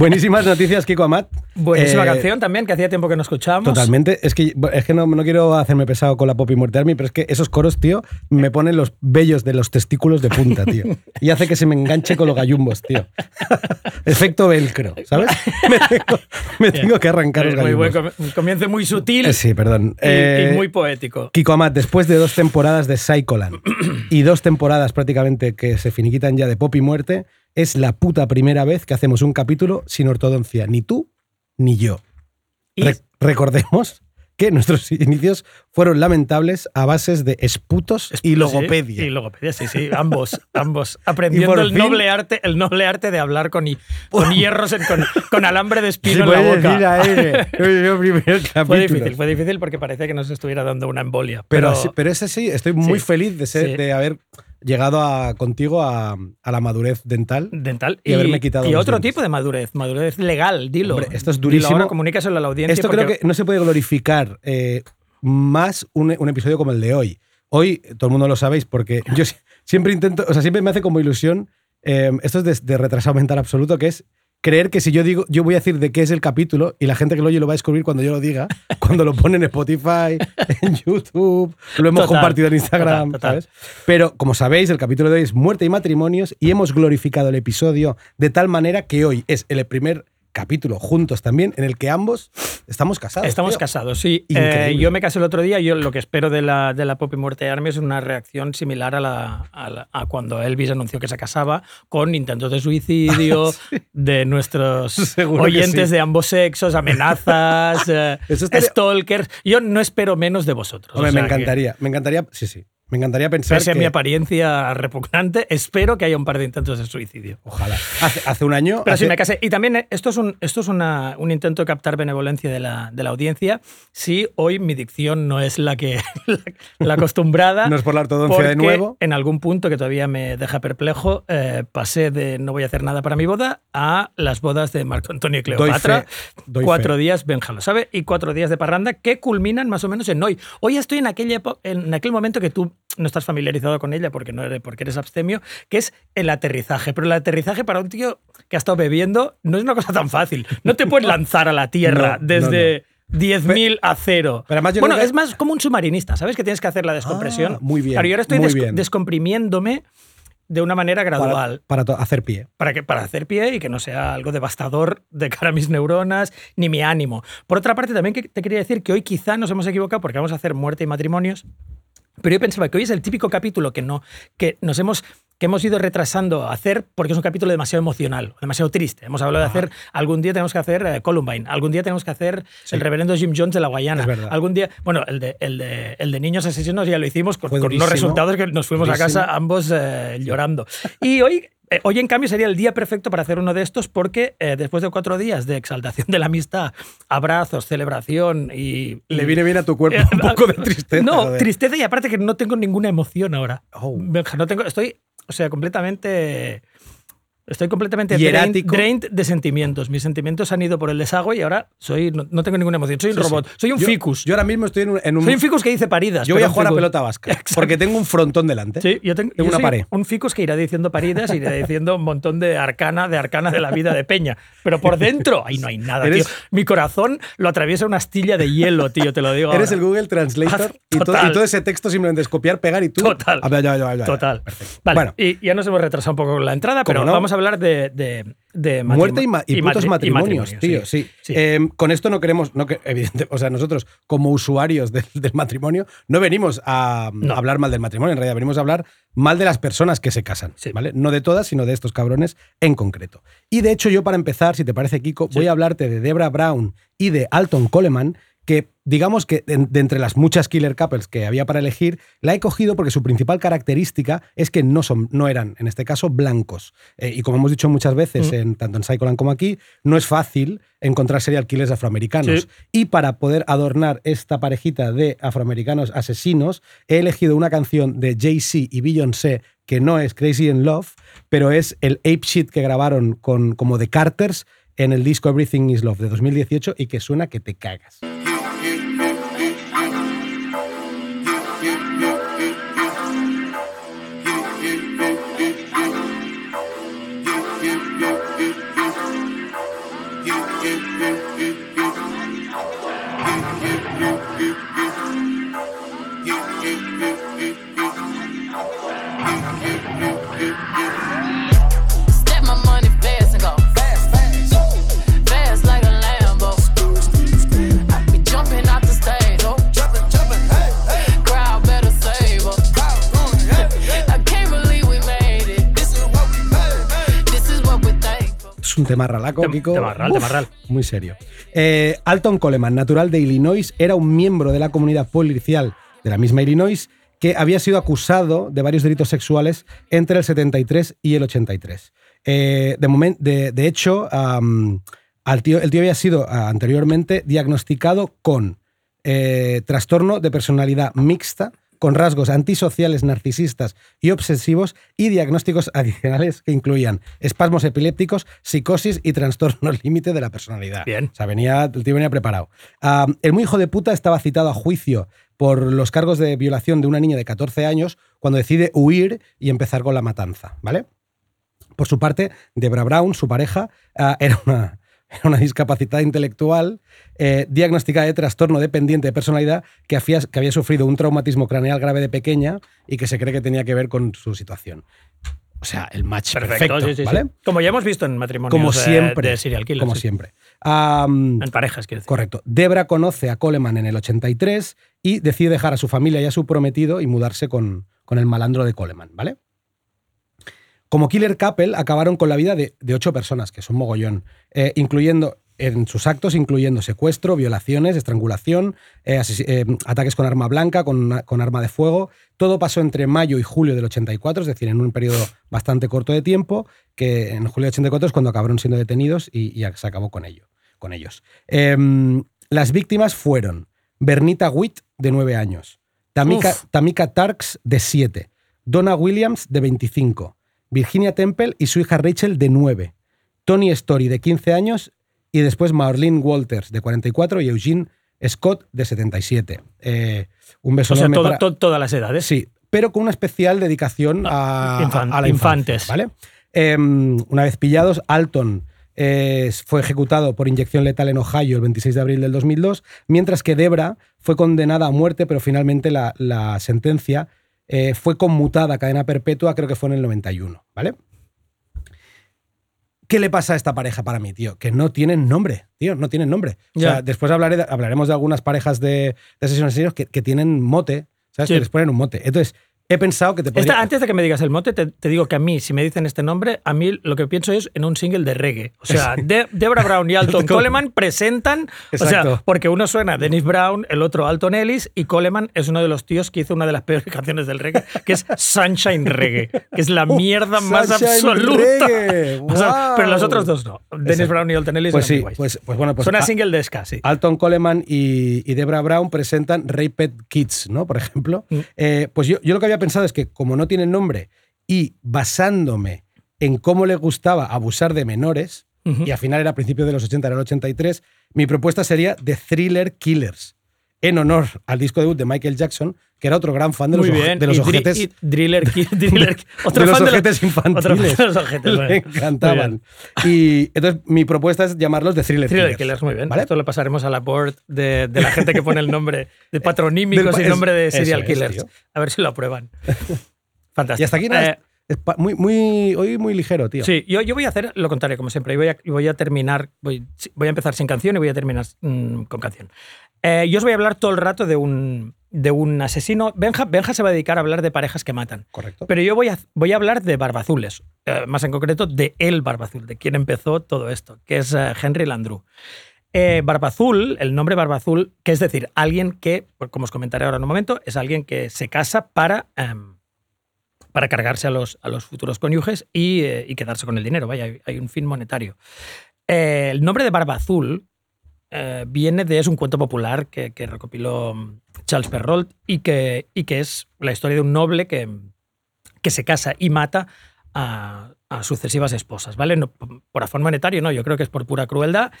Buenísimas noticias, Kiko Amat. Buenísima Eh, canción también, que hacía tiempo que no escuchábamos. Totalmente. Es que, es que no, no quiero hacerme pesado con la Pop y Muerte Army, pero es que esos coros, tío, me ponen los vellos de los testículos de punta, tío. Y hace que se me enganche con los gallumbos, tío. Efecto velcro, ¿sabes? Me tengo, me tengo que arrancar los Eh, muy buen gallumbos. un comienzo muy sutil Eh, Sí, perdón. y, Eh, y muy poético. Kiko Amat, después de dos temporadas de Psycholand y dos temporadas prácticamente que se finiquitan ya de Pop y Muerte, es la puta primera vez que hacemos un capítulo sin ortodoncia, ni tú ni yo. Re- recordemos que nuestros inicios fueron lamentables a bases de esputos y Sí, logopedia. y logopedia, sí, sí, ambos, ambos. Aprendiendo el fin- noble arte, el noble arte de hablar con, hi- con hierros, en- con, con alambre de espino en la boca. decir Fue difícil, fue difícil porque parecía que nos estuviera dando una embolia. Pero, Pero, sí, estoy muy Sí. feliz de, ser, Sí. de haber llegado a, contigo a, a la madurez dental. dental y haberme quitado y otro dientes. tipo de madurez, madurez legal, dilo. Hombre, esto es Dilo durísimo. ahora, comunícaselo a la audiencia. Esto porque- creo que no se puede glorificar eh, más un, un episodio como el de hoy. Hoy, todo el mundo lo sabéis, porque yo si- siempre intento, o sea, siempre me hace como ilusión, eh, esto es de, de retrasado mental absoluto, que es creer que si yo digo, yo voy a decir de qué es el capítulo y la gente que lo oye lo va a descubrir cuando yo lo diga, cuando lo pone en Spotify, en YouTube, lo hemos Total, compartido en Instagram, total, total. ¿sabes? Pero como sabéis, el capítulo de hoy es muerte y matrimonios y hemos glorificado el episodio de tal manera que hoy es el primer capítulo juntos también en el que ambos estamos casados. Estamos tío. casados, sí. Eh, yo me casé el otro día y yo lo que espero de la, de la Pop y Muerte de Army es una reacción similar a, la, a, la- a cuando Elvis anunció que se casaba con intentos de suicidio de nuestros Seguro oyentes sí. de ambos sexos, amenazas, eh, estaría- stalkers. Yo no espero menos de vosotros. Hombre, o me que, encantaría, me encantaría, sí, sí. Me encantaría pensar Pese a que, mi apariencia repugnante, espero que haya un par de intentos de suicidio. ojalá. Hace, hace un año, Pero hace- sí, me casé. Y también eh, esto es un, esto es una- un intento de captar benevolencia de la, de la audiencia. Sí, hoy mi dicción no es la que la, la acostumbrada. no es por la ortodoncia de nuevo. En algún punto que todavía me deja perplejo, eh, pasé de no voy a hacer nada para mi boda a las bodas de Marco Antonio y Cleopatra. fe, doy cuatro fe. días, Benja lo sabe, y cuatro días de parranda que culminan más o menos en hoy. Hoy estoy en, aquella en aquel momento que tú no estás familiarizado con ella porque, no eres, porque eres abstemio, que es el aterrizaje. Pero el aterrizaje para un tío que ha estado bebiendo no es una cosa tan fácil. No te puedes lanzar a la tierra No, desde 10.000 a cero. pero además yo bueno, es más como un submarinista, ¿sabes? Que tienes que hacer la descompresión. Ah, muy bien, Claro, yo ahora estoy muy des- bien. descomprimiéndome de una manera gradual. para hacer pie. Para, que, para hacer pie y que no sea algo devastador de cara a mis neuronas ni mi ánimo. Por otra parte, también que- te quería decir que hoy quizá nos hemos equivocado porque vamos a hacer muerte y matrimonios. Pero yo pensaba que hoy es el típico capítulo que, no, que nos hemos, que hemos ido retrasando a hacer porque es un capítulo demasiado emocional, demasiado triste. Hemos hablado de hacer, algún día tenemos que hacer eh, Columbine, algún día tenemos que hacer el reverendo Jim Jones de la Guayana. Algún día, bueno, el de, el de, el de niños asesinos ya lo hicimos con, con unos resultados que nos fuimos a durísimo. casa ambos eh, llorando. Y hoy eh, hoy, en cambio, sería el día perfecto para hacer uno de estos porque eh, después de cuatro días de exaltación de la amistad, abrazos, celebración y... Le viene bien a tu cuerpo Eh, un poco de tristeza. No, joder. tristeza y aparte que no tengo ninguna emoción ahora. Oh. No tengo, estoy, o sea, completamente... Estoy completamente drained, drained de sentimientos. Mis sentimientos han ido por el desagüe y ahora soy, no, no tengo ninguna emoción. Soy un Sí, sí. robot. Soy un Yo- ficus. Yo ahora mismo estoy en un. en un- soy un ficus que dice paridas. yo voy a jugar a pelota vasca. Exacto. Porque tengo un frontón delante. Sí, yo tengo, Tengo yo una pared. un ficus que irá diciendo paridas y irá diciendo un montón de arcana, de arcana de la vida de Peña. Pero por dentro, ahí no hay nada, Eres- tío. Mi corazón lo atraviesa una astilla de hielo, tío, te lo digo. Eres ahora. el Google Translator y todo, Total. y todo ese texto simplemente es copiar, pegar y tú. Total. Ya, ya, ya, ya, ya. Total. Perfecto. Vale, Bueno, y ya nos hemos retrasado un poco con la entrada, ¿Cómo pero no? vamos a hablar de, de, de Muerte y, ma- y putos matri- matrimonios, tío, sí. Sí. Eh, con esto no queremos, no que, evidente, o sea, nosotros como usuarios del, del matrimonio no venimos a, No. a hablar mal del matrimonio, en realidad venimos a hablar mal de las personas que se casan, Sí. ¿vale? No de todas, sino de estos cabrones en concreto. Y de hecho yo para empezar, si te parece Kiko, voy a hablarte de Debra Brown y de Alton Coleman, que digamos que de, entre las muchas killer couples que había para elegir, la he cogido porque su principal característica es que no, son, no eran, en este caso, blancos. Eh, y como hemos dicho muchas veces, Mm. en, tanto en Psycholand como aquí, no es fácil encontrar serial killers afroamericanos. Sí. Y para poder adornar esta parejita de afroamericanos asesinos, he elegido una canción de Jay-Z y Beyoncé que no es Crazy in Love, pero es el Ape Shit que grabaron con, como The Carters en el disco Everything is Love de 2018 y que suena que te cagas. Thankful. Es un tema ralaco, Tem- Kiko. temarral, Uf, temarral. Muy serio. Eh, Alton Coleman, natural de Illinois, era un miembro de la comunidad policial de la misma Illinois que había sido acusado de varios delitos sexuales entre el 73 y el 83. Eh, de, de, de hecho, am, al tío, el tío había sido ah, anteriormente diagnosticado con eh, trastorno de personalidad mixta, con rasgos antisociales, narcisistas y obsesivos, y diagnósticos adicionales que incluían espasmos epilépticos, psicosis y trastorno límite de la personalidad. Bien. O sea, venía, el tío venía preparado. Ah, el muy hijo de puta estaba citado a juicio por los cargos de violación de una niña de 14 años cuando decide huir y empezar con la matanza, ¿vale? Por su parte, Debra Brown, su pareja, ah, era, una, era una discapacitada intelectual eh, diagnosticada de trastorno dependiente de personalidad que había, que había sufrido un traumatismo craneal grave de pequeña y que se cree que tenía que ver con su situación. O sea, el match perfecto, Perfecto, sí, sí, sí. ¿vale? Como ya hemos visto en matrimonios Como de- siempre. de, serial killers. Como siempre. En parejas, quiero decir. Correcto. Debra conoce a Coleman en el 83 y decide dejar a su familia y a su prometido y mudarse con, con el malandro de Coleman, ¿vale? Como Killer Couple acabaron con la vida de, de ocho personas, que son mogollón, eh, incluyendo en sus actos, incluyendo secuestro, violaciones, estrangulación, eh, eh, ataques con arma blanca, con, con arma de fuego. Todo pasó entre mayo y julio del 84, es decir, en un periodo bastante corto de tiempo, que en julio del 84 es cuando acabaron siendo detenidos y, y se acabó con, ello, con ellos. Em, las víctimas fueron Bernita Witt, de 9 años, Tamika. Tamika Tarks, de 7, Donna Williams, de 25, Virginia Temple y su hija Rachel, de 9, Tony Story, de 15 años, y después Marlene Walters, de 44, y Eugene Scott, de 77. Eh, un beso O sea, todo- para- to- todas las edades. Sí, pero con una especial dedicación a, Infan- a la infancia, infantes. ¿vale? Em, una vez pillados, Alton eh, fue ejecutado por inyección letal en Ohio el 26 de abril del 2002, mientras que Debra fue condenada a muerte, pero finalmente la, la sentencia eh, fue conmutada a cadena perpetua, creo que fue en el 91, ¿vale? ¿Qué le pasa a esta pareja para mí, tío? Que no tienen nombre, tío, no tienen nombre. O sea, Ya. después hablaré de- hablaremos de algunas parejas de, de asesinos serios que, que tienen mote, ¿sabes? Sí. Que les ponen un mote. Entonces, he pensado que te podría... Esta- antes de que me digas el mote, te, te digo que a mí, si me dicen este nombre, a mí lo que pienso es en un single de reggae. O sea, De- Debra Brown y Alton Coleman presentan. O sea, porque uno suena Dennis Brown, el otro Alton Ellis, y Coleman es uno de los tíos que hizo una de las peores canciones del reggae, que es Sunshine Reggae, que es la mierda más absoluta. Reggae, O sea, pero los wow. otros dos no. Dennis Exacto. Brown y Alton Ellis Pues sí, pues, pues bueno, pues Suena a- single de ska, sí. Alton Coleman y, y Debra Brown presentan Raped Kids, ¿no? Por ejemplo. Mm. Eh, pues yo, yo lo que había pensado es que como no tienen nombre y basándome en cómo les gustaba abusar de menores, y al final era a principios de los 80, era el 83, mi propuesta sería The Thriller Killers, en honor al disco debut de Michael Jackson, que era otro gran fan de los, Muy bien. de los y ojetes. y Driller, Driller Otro de los fan ojetes Otro infantiles. fan de los ojetes. Bueno. Encantaban. Y entonces mi propuesta es llamarlos The Thriller, Thriller Killers. Killers, muy bien. ¿Vale? Esto lo pasaremos a la board de, de la gente que pone el nombre de patronímicos y nombre de serial es, killers. tío. a ver si lo aprueban. Fantástico. Y hasta aquí Eh, nada, Es pa- muy, muy, hoy muy ligero, tío. Sí, yo, yo voy a hacer lo contrario, como siempre. y Voy a, voy a terminar, voy, voy a empezar sin canción y voy a terminar mm, con canción. Eh, yo os voy a hablar todo el rato de un, de un asesino. Benja, Benja se va a dedicar a hablar de parejas que matan. Correcto. Pero yo voy a, voy a hablar de Barbazules, eh, más en concreto de el Barbazul, de quien empezó todo esto, que es eh, Henry Landru. Eh, Barbazul, el nombre Barbazul, que es decir, alguien que, como os comentaré ahora en un momento, es alguien que se casa para, em, para cargarse a los, a los futuros cónyuges y, eh, y quedarse con el dinero. Vaya, hay, hay un fin monetario. Eh, el nombre de Barbazul eh, viene de, es un cuento popular que, recopiló mm, Charles Perrault y que, y que es la historia de un noble que, que se casa y mata a, sucesivas esposas, ¿vale? No, por afán monetario, no, yo creo que es por pura crueldad.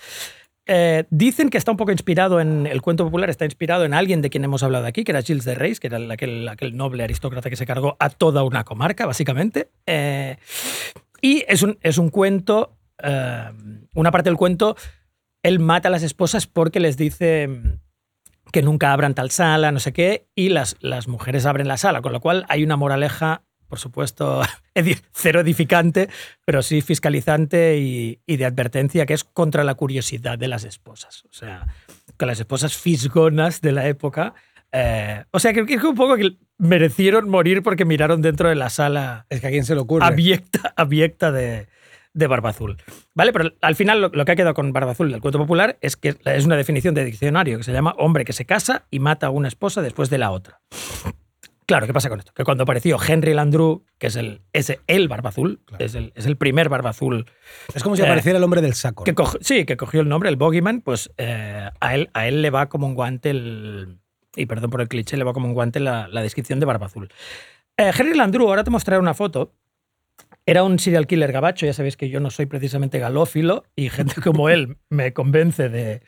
Eh, dicen que está un poco inspirado en el cuento popular, está inspirado en alguien de quien hemos hablado aquí, que era Gilles de Reis, que era el- aquel, aquel noble aristócrata que se cargó a toda una comarca, básicamente. Eh, y es un, es un cuento, una parte del cuento, él mata a las esposas porque les dice que nunca abran tal sala, no sé qué, y las, las mujeres abren la sala, con lo cual hay una moraleja, por supuesto, cero edificante, pero sí fiscalizante y, y de advertencia, que es contra la curiosidad de las esposas. O sea, con las esposas fisgonas de la época. eh, o sea, que, que un poco que merecieron morir porque miraron dentro de la sala Es que a quién se le ocurre. abyecta, abyecta de, de Barbazul. ¿Vale? Pero al final lo, lo que ha quedado con Barbazul del cuento popular es que es una definición de diccionario que se llama hombre que se casa y mata a una esposa después de la otra. Claro, ¿qué pasa con esto? Que cuando apareció Henry Landru, que es el, es el Barbazul, Claro. es, el, es el primer Barbazul Es como si Eh, apareciera el hombre del saco. que cogió- sí, que cogió el nombre, el Bogeyman, pues eh, a, él, a él le va como un guante el. Y perdón por el cliché, le va como un guante la, la descripción de Barba Azul. Eh, Henry Landru, ahora te mostraré una foto. Era un serial killer gabacho, ya sabéis que yo no soy precisamente galófilo y gente como él me convence de,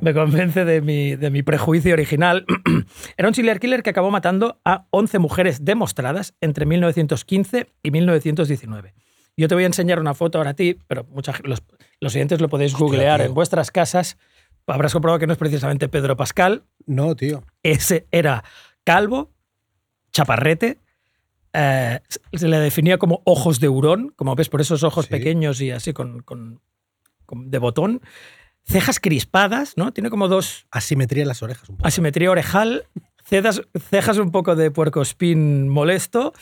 me convence de, mi, de mi prejuicio original. Era un serial killer que acabó matando a 11 mujeres demostradas entre 1915 y 1919. Yo te voy a enseñar una foto ahora a ti, pero mucha, los, los siguientes lo podéis googlear tío. en vuestras casas. Habrás comprobado que no es precisamente Pedro Pascal. No, tío. Ese era calvo, chaparrete. Eh, se le definía como ojos de hurón, como ves por esos ojos Sí. pequeños y así con, con- con- de botón. Cejas crispadas, ¿no? Tiene como dos Asimetría en las orejas un poco. asimetría orejal, cejas, cejas un poco de puercospín molesto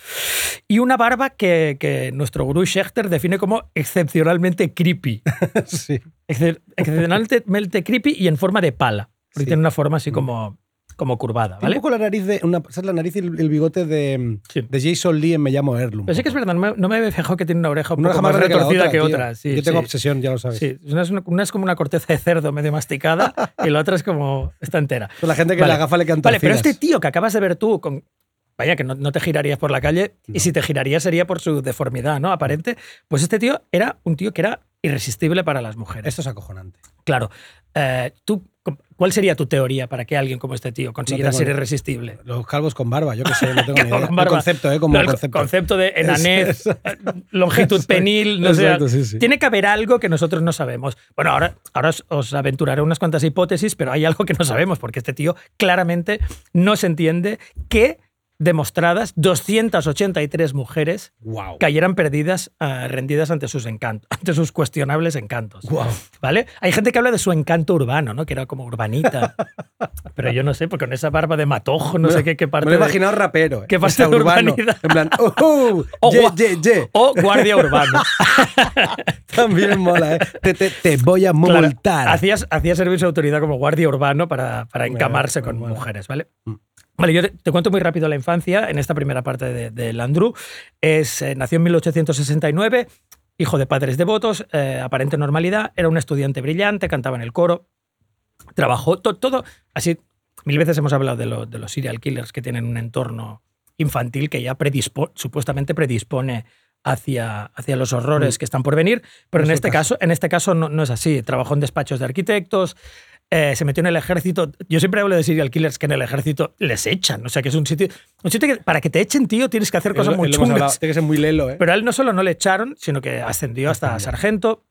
y una barba que, que nuestro gurú Schechter define como excepcionalmente creepy. sí. Excep- Excepcionalmente creepy y en forma de pala. Porque Sí. tiene una forma así como, como curvada, ¿vale? un poco la nariz de. Una, es la nariz y el, el bigote de, Sí. de Jason Lee en Me llamo Erlum. Pero sí que es verdad, no me, no me fijado que tiene una oreja un Una poco más retorcida que tío. otra. sí, Yo tengo sí. obsesión, ya lo sabes. Sí, una es, una, una es como una corteza de cerdo medio masticada y la otra es como está entera. Son la gente que Vale. la gafa le canta Vale, pero este tío que acabas de ver tú, con, vaya, que no, no te girarías por la calle, y si te girarías sería por su deformidad, ¿no? Aparente. Pues este tío era un tío que era irresistible para las mujeres. Esto es acojonante. Claro. eh, ¿tú, ¿Cuál sería tu teoría para que alguien como este tío consiguiera tengo ser irresistible? Los calvos con barba, yo qué sé, no tengo ni idea. El concepto, ¿eh? Como No, el concepto. concepto de enanez, eh, longitud Exacto. penil, no sé. Exacto, sí, sí. Tiene que haber algo que nosotros no sabemos. Bueno, ahora, ahora os, os aventuraré unas cuantas hipótesis, pero hay algo que no sabemos, porque este tío claramente no se entiende que demostradas 283 mujeres Wow. cayeran perdidas, eh, rendidas ante sus encantos, ante sus cuestionables encantos. Wow. ¿Vale? Hay gente que habla de su encanto urbano, ¿no? Que era como urbanita. Pero yo no sé, porque con esa barba de matojo, no sé qué, qué parte. Me lo he de- rapero. ¿eh? ¿Qué O parte de urbano. urbanidad? En plan, ¡oh! oh, O ye, gua- ye, ye. O guardia urbano. También mola, ¿eh? Te, te, te voy a Claro, multar. hacías, hacía servicio de autoridad como guardia urbano para, para Bueno, encamarse con bueno. mujeres, ¿vale? Mm. Vale, yo te, te cuento muy rápido la infancia en esta primera parte de, de Landru. Es, eh, nació en 1869, hijo de padres devotos, eh, aparente normalidad, era un estudiante brillante, cantaba en el coro, trabajó to- todo, así, mil veces hemos hablado de, lo- de los serial killers que tienen un entorno infantil que ya predispo- supuestamente predispone hacia, hacia los horrores Mm. que están por venir, pero en este caso. caso, en este caso no, no es así. Trabajó en despachos de arquitectos, eh, se metió en el ejército. Yo siempre hablo de serial killers que en el ejército les echan. O sea, que es un sitio. Un sitio que para que te echen, tío, tienes que hacer cosas muy chungas. Tiene que ser muy lelo, ¿eh? Pero a él no solo no le echaron, sino que ascendió hasta sargento.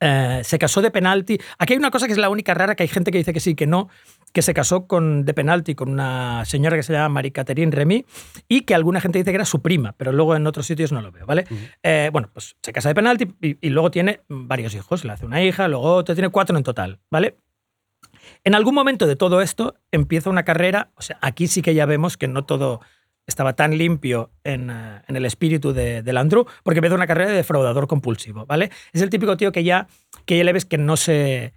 eh, se casó de penalti. Aquí hay una cosa que es la única rara, que hay gente que dice que sí, que no, que se casó con, de penalti con una señora que se llama Marie-Catherine Remy y que alguna gente dice que era su prima, pero luego en otros sitios no lo veo, ¿vale? Eh, bueno, pues se casa de penalti y, y luego tiene varios hijos. Le hace una hija, luego otra, tiene cuatro en total, ¿vale? En algún momento de todo esto empieza una carrera, o sea, aquí sí que ya vemos que no todo estaba tan limpio en, eh, en el espíritu de, del Andrew, porque empieza una carrera de defraudador compulsivo, ¿vale? Es el típico tío que ya, que ya le ves que no se,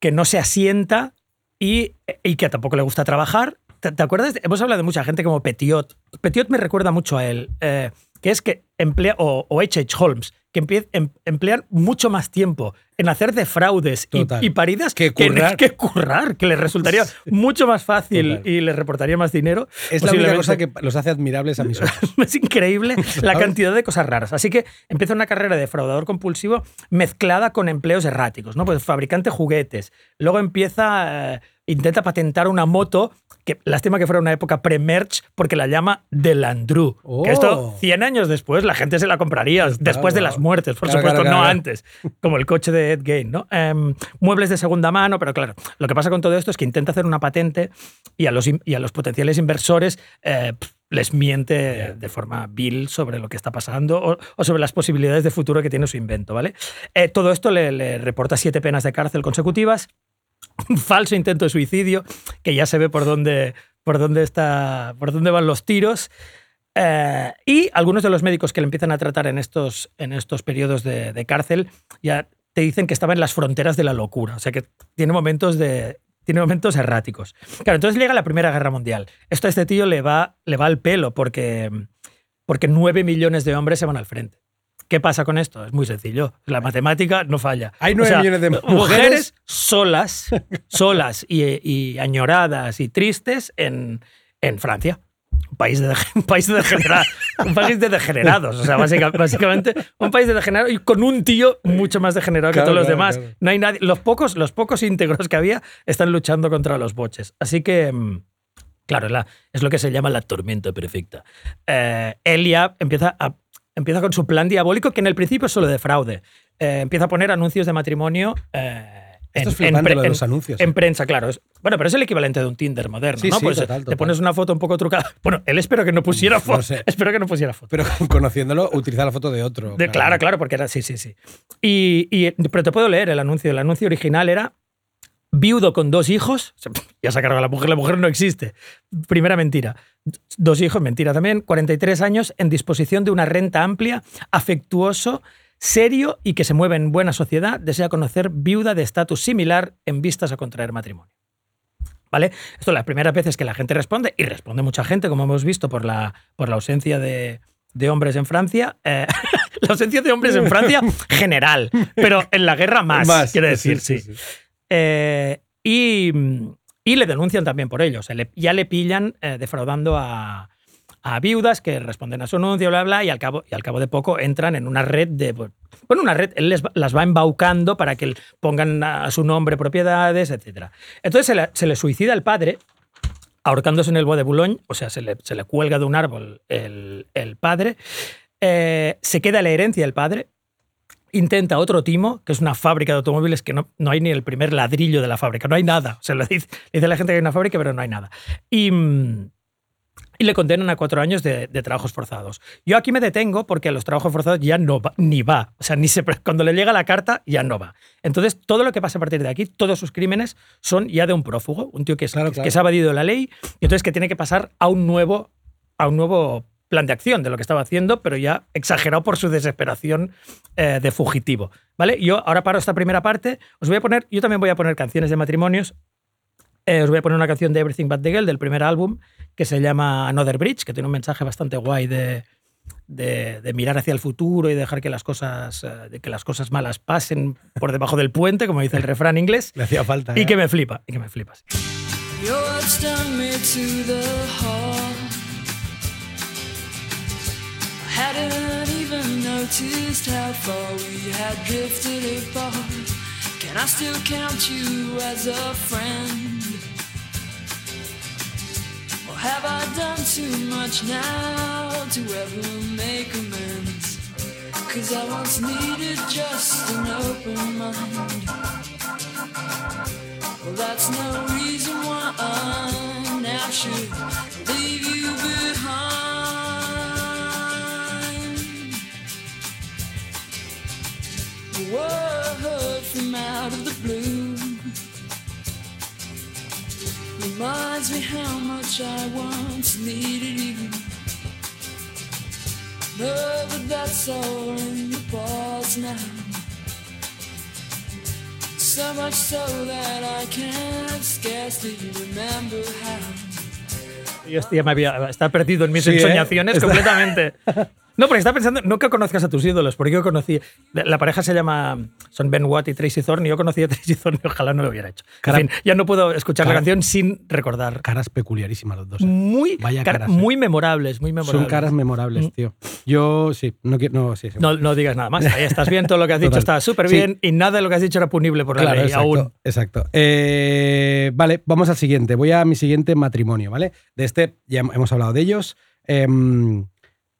que no se asienta y, y que tampoco le gusta trabajar. ¿Te, te acuerdas? Hemos hablado de mucha gente como Petiot. Petiot me recuerda mucho a él, eh, que es que emplea, o o H.H. Holmes, que em- emplean mucho más tiempo en hacer de fraudes y, paridas Que currar. que, currar, que les resultaría mucho más fácil Total. y les reportaría más dinero. Es la única cosa que los hace admirables a mis ojos. Es increíble la cantidad de cosas raras. Así que empieza una carrera de defraudador compulsivo mezclada con empleos erráticos, ¿no? Pues fabricante de juguetes. Luego empieza, eh, intenta patentar una moto, que lástima que fuera una época pre-merch, porque la llama Delandru. Oh. Que esto, 100 años después, la gente se la compraría, después de las muertes, por Claro, supuesto, claro, no antes, como el coche de Ed Gain, ¿no? Em, muebles de segunda mano, pero claro, lo que pasa con todo esto es que intenta hacer una patente y a los, y a los potenciales inversores eh, les miente de forma vil sobre lo que está pasando o, o sobre las posibilidades de futuro que tiene su invento, ¿vale? Eh, todo esto le, le reporta siete penas de cárcel consecutivas, un falso intento de suicidio, que ya se ve por dónde, por dónde, está, por dónde van los tiros. Eh, y algunos de los médicos que le empiezan a tratar en estos, en estos periodos de, cárcel ya te dicen que estaba en las fronteras de la locura. O sea que tiene momentos de. Tiene momentos erráticos. Claro, entonces llega la Primera Guerra Mundial. Esto a este tío le va, le va al pelo porque, porque nueve millones de hombres se van al frente. ¿Qué pasa con esto? Es muy sencillo. La matemática no falla. Hay nueve millones de mujeres. mujeres solas, solas y, y añoradas y tristes en, en Francia. Un país de, un país de degenerados. Un país de degenerados. O sea, básica- básicamente un país de degenerados y con un tío mucho más degenerado Claro, que todos los demás. claro. No hay nadie. Los pocos, los pocos íntegros que había están luchando contra los boches. Así que. mm, Claro, la- es lo que se llama la tormenta perfecta. Eh, él ya empieza, a- empieza con su plan diabólico, que en el principio es solo de fraude. Eh, empieza a poner anuncios de matrimonio. eh, Esto es flipante, pre- lo de los anuncios, En eh. prensa, claro. Es- bueno, pero es el equivalente de un Tinder moderno, Sí, ¿no? sí, Pues, total, Te total. pones una foto un poco trucada. Bueno, él espero que no pusiera No foto. sé. Espero que no pusiera foto. Pero conociéndolo, utiliza la foto de otro. De- claro, claro, porque era sí, sí, sí. Y, y- pero te puedo leer el anuncio. El anuncio original era viudo con dos hijos. Ya se ha cargado la mujer, la mujer no existe. Primera mentira. Dos hijos, mentira también. 43 años en disposición de una renta amplia, afectuoso, serio y que se mueve en buena sociedad. Desea conocer viuda de estatus similar en vistas a contraer matrimonio. ¿Vale? Esto las primeras veces que la gente responde, y responde mucha gente, como hemos visto, por la, por la ausencia de, de hombres en Francia. eh, la ausencia de hombres en Francia, general, pero en la guerra más, Más, quiere decir, sí, sí. sí, sí. Eh, y, y le denuncian también por ello. Ya le pillan eh, defraudando a, viudas que responden a su anuncio, bla, bla, y al cabo, y al cabo de poco entran en una red de. pues, Bueno, una red, él les las va embaucando para que pongan a su nombre propiedades, etc. Entonces se le, suicida el padre, ahorcándose en el Bois de Boulogne, o sea, se le, se le cuelga de un árbol el, el padre, eh, se queda la herencia del padre, intenta otro timo, que es una fábrica de automóviles que no, no hay ni el primer ladrillo de la fábrica, no hay nada. O sea, le dice, le dice a la gente que hay una fábrica, pero no hay nada. Y, mm, y le condenan a cuatro años de, de trabajos forzados. Yo aquí me detengo porque a los trabajos forzados ya no va, ni va. O sea, ni se, cuando le llega la carta ya no va. Entonces, todo lo que pasa a partir de aquí, todos sus crímenes son ya de un prófugo, un tío que, es- Claro, que- claro. que se ha evadido la ley y entonces que tiene que pasar a un nuevo, a un nuevo plan de acción de lo que estaba haciendo, pero ya exagerado por su desesperación eh, de fugitivo. ¿Vale? Yo ahora paro esta primera parte. Os voy a poner, yo también voy a poner canciones de matrimonios. Eh, os voy a poner una canción de Everything But the Girl del primer álbum que se llama Another Bridge, que tiene un mensaje bastante guay de, de, de mirar hacia el futuro y dejar que las cosas eh, de que las cosas malas pasen por debajo del puente, como dice el refrán inglés, Le hacía falta. y ¿eh? que me flipa, y que me flipa. Noticed how far we had drifted apart. Can I still count you as a friend? Or have I done too much now to ever make amends? Cause I once needed just an open mind. Well, that's no reason why I now should leave you behind. Word from out of the blue reminds me how much I once needed you. No, but that's all in the past now. So much so that I can't scarcely remember how. Yo ya me había, está perdido en mis Sí, ¿eh? ensoñaciones completamente. No, porque está pensando, no que conozcas a tus ídolos, porque yo conocí, la pareja se llama, son Ben Watt y Tracy Thorne, y yo conocí a Tracy Thorne y ojalá no lo hubiera hecho. Cara- en fin, ya no puedo escuchar cara- la canción sin recordar. Caras peculiarísimas los dos. ¿eh? Muy, Vaya caras, ¿eh? muy memorables, muy memorables. Son caras memorables, Mm. tío. Yo sí, no quiero. No, sí, sí. No, no digas nada más. Ahí estás bien, todo lo que has dicho Total. está súper Sí. bien y nada de lo que has dicho era punible por la Claro, ley exacto, aún. exacto. Eh, vale, vamos al siguiente. Voy a mi siguiente matrimonio, ¿vale? De este ya hemos hablado de ellos. Em,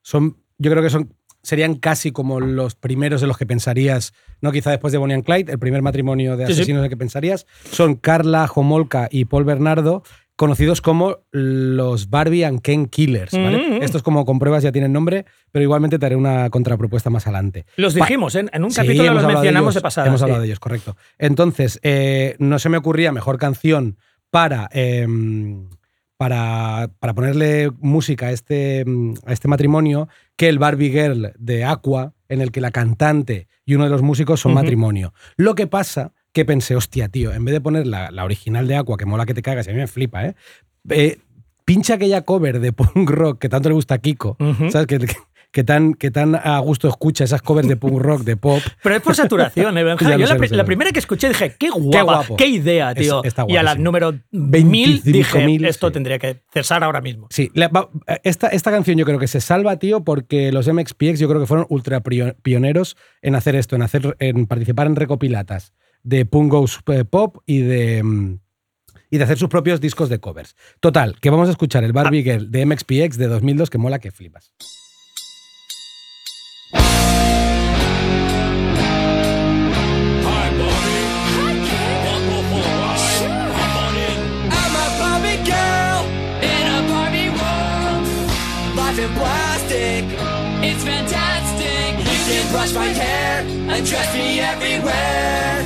son, yo creo que son serían casi como los primeros de los que pensarías, no quizá después de Bonnie and Clyde, el primer matrimonio de Sí, sí. asesinos en el que pensarías. Son Carla Homolka y Paul Bernardo, conocidos como los Barbie and Ken Killers, ¿vale? Mm. Estos como con pruebas ya tienen nombre, pero igualmente te haré una contrapropuesta más adelante. Los dijimos, ¿eh? en un Sí, capítulo los mencionamos ellos, de, pasada. Hemos sí. hablado de ellos, correcto. Entonces, eh, no se me ocurría mejor canción para, em, para, para ponerle música a este, a este matrimonio que el Barbie Girl de Aqua, en el que la cantante y uno de los músicos son matrimonio. Lo que pasa que pensé, hostia, tío, en vez de poner la, la original de Aqua, que mola que te cagas, y a mí me flipa, ¿eh? Eh, pincha aquella cover de punk rock que tanto le gusta a Kiko. ¿sabes? Que, que- que tan, que tan a gusto escucha esas covers de punk rock, de pop. Pero es por saturación, ¿eh, Benja? Yo la, primera que escuché dije, qué guapa, guapo. qué, idea, Es- tío. está y a la guapísimo. número 1000 dije, 25.000, esto sí. tendría que cesar ahora mismo. Sí, la- esta, esta canción yo creo que se salva, tío, porque los MXPX yo creo que fueron ultra pioneros en hacer esto, en, hacer, en participar en recopilatas de Punk Goes eh, Pop y de, mm, y de hacer sus propios discos de covers. Total, que vamos a escuchar el Barbie Girl de MXPX de 2002 que mola que flipas. Brush my hair and dress me everywhere.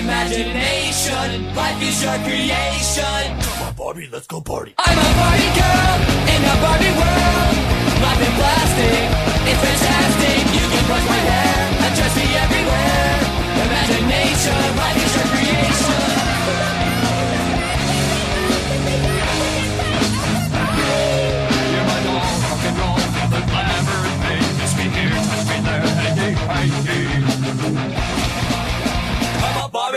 Imagination, life is your creation. Come on, Barbie, let's go party. I'm a Barbie girl in a Barbie world. Life in plastic, it's fantastic. You can brush my hair and dress me everywhere. Imagination, life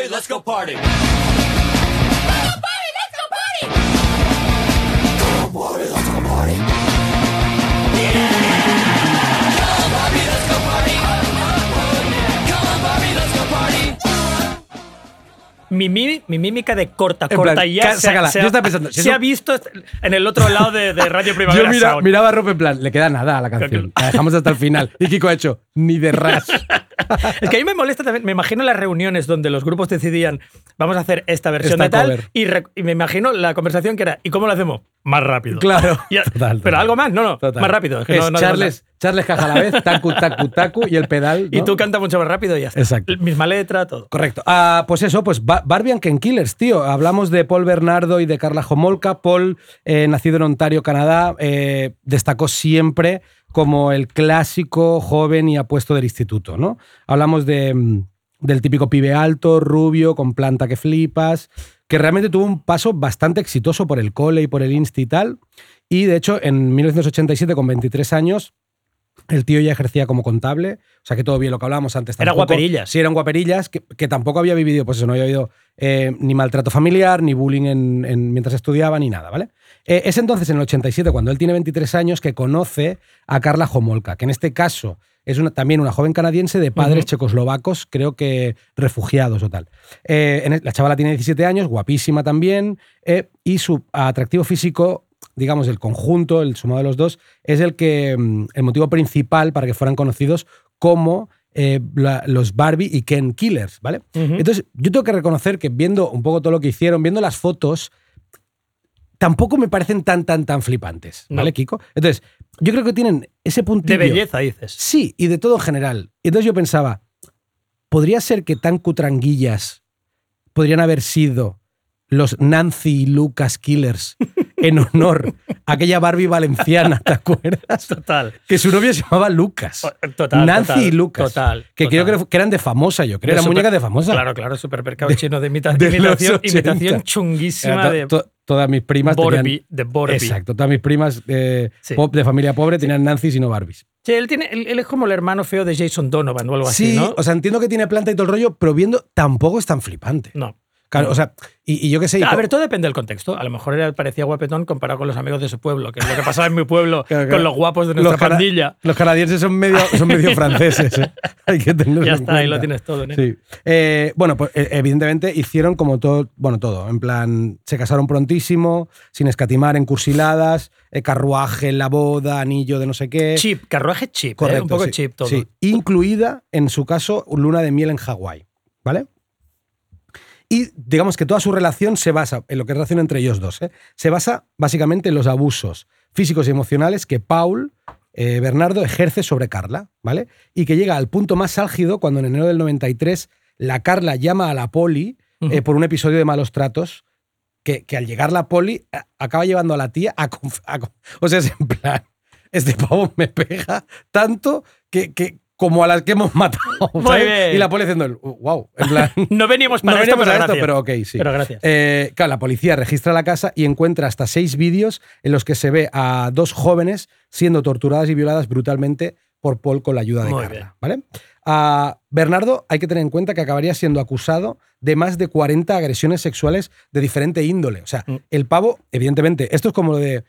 party, let's go party. Let's go party, let's go party. Let's go party, let's go party. Mi, mi- mi mímica de corta, En corta plan, y ya se, sácala. se Yo ha- estaba pensando, si se eso- ha visto en el otro lado de, de Radio Yo Primavera mira- Sound. miraba a Rob en plan, le queda nada a la canción. La dejamos hasta el final. Y Kiko ha hecho, ni de ras. Es que a mí me molesta también, me imagino las reuniones donde los grupos decidían, vamos a hacer esta versión Esta de tal, y, re- y me imagino la conversación que era, ¿y cómo lo hacemos? Más rápido. Claro. Total, Pero algo más, no, no, Total. más rápido. Es que Es no- no Charles, Charles caja a la vez, tacu, tacu, tacu y el pedal. Y tú canta mucho más rápido y ya está. Exacto. Misma letra, todo. Correcto. Ah, pues eso, pues Ba- Barbie and Ken Killers, tío. Hablamos de Paul Bernardo y de Carla Homolka. Paul, eh, nacido en Ontario, Canadá, eh, destacó siempre como el clásico joven y apuesto del instituto, ¿no? Hablamos de, mm, del típico pibe alto, rubio, con planta que flipas, que realmente tuvo un paso bastante exitoso por el cole y por el insti y tal. Y de hecho, en 1987, con 23 años, el tío ya ejercía como contable, o sea que todo bien lo que hablábamos antes. Era tampoco- guaperillas. Sí, eran guaperillas, que, que tampoco había vivido, pues eso, no había habido eh, ni maltrato familiar, ni bullying en, en- mientras estudiaba, ni nada, ¿vale? Eh, es entonces, en el 87, cuando él tiene 23 años, que conoce a Carla Homolka, que en este caso es una- también una joven canadiense de padres checoslovacos, creo que refugiados o tal. Eh, en el- la chavala tiene 17 años, guapísima también, y su atractivo físico digamos, el conjunto, el sumado de los dos, es el que mm, el motivo principal para que fueran conocidos como eh, la- los Barbie y Ken Killers, ¿vale? Entonces, yo tengo que reconocer que viendo un poco todo lo que hicieron, viendo las fotos, tampoco me parecen tan, tan, tan flipantes, ¿vale, No. Kiko? Entonces, yo creo que tienen ese De puntillo. belleza, dices. Sí, y de todo en general. Y Entonces yo pensaba, ¿podría ser que tan cutranguillas podrían haber sido los Nancy y Lucas Killers en honor a aquella Barbie valenciana, ¿te acuerdas? Total. Que su novio se llamaba Lucas. O- Total. Nancy total, y Lucas. Total. Que creo total. que, que eran de famosa, yo creo. Eran muñecas de famosa. Claro, claro, supermercado chino de, imita- de imitación, 80. imitación chunguísima de to- todas mis primas tenían- Borby. De Borby. Exacto, todas mis primas eh, Sí. pop- de familia pobre tenían Nancy y no Barbies. Sí, él, tiene, él, él es como el hermano feo de Jason Donovan o algo así, Sí, ¿no? o sea, entiendo que tiene planta y todo el rollo, pero viendo tampoco es tan flipante. no. Claro, No. o sea, y, y yo qué sé. A ver, todo depende del contexto. A lo mejor era, parecía guapetón comparado con los amigos de su pueblo, que es lo que pasaba en mi pueblo Claro, con los guapos de nuestra pandilla. Los canadienses son medio, son medio franceses. ¿eh? Hay que tenerlo Ya en está, ahí lo tienes todo. ¿eh? Sí. Eh, bueno, pues eh, evidentemente hicieron como todo, bueno, todo. En plan, se casaron prontísimo, sin escatimar en cursiladas, eh, carruaje, la boda, anillo de no sé qué. Chip, carruaje chip, ¿eh? Correcto, un poco sí, chip todo. sí. Incluida, en su caso, luna de miel en Hawái. ¿Vale? Y digamos que toda su relación se basa, en lo que es relación entre ellos dos, ¿eh? se basa básicamente en los abusos físicos y emocionales que Paul, eh, Bernardo, ejerce sobre Carla, ¿vale? Y que llega al punto más álgido cuando en enero del 93 la Carla llama a la poli eh, por un episodio de malos tratos que, que al llegar la poli acaba llevando a la tía a, O sea, es en plan, este pavo me pega tanto que, que como a las que hemos matado. Muy ¿sabes? bien. Y la poli haciendo wow. En plan, No veníamos no para esto, veníamos pero a esto, pero ok, sí. Pero gracias. Eh, claro, la policía registra la casa y encuentra hasta seis vídeos en los que se ve a dos jóvenes siendo torturadas y violadas brutalmente por Paul con la ayuda de Muy Carla. bien. ¿vale? A Bernardo hay que tener en cuenta que acabaría siendo acusado de más de 40 agresiones sexuales de diferente índole. O sea, Mm. el pavo, evidentemente, esto es como lo de.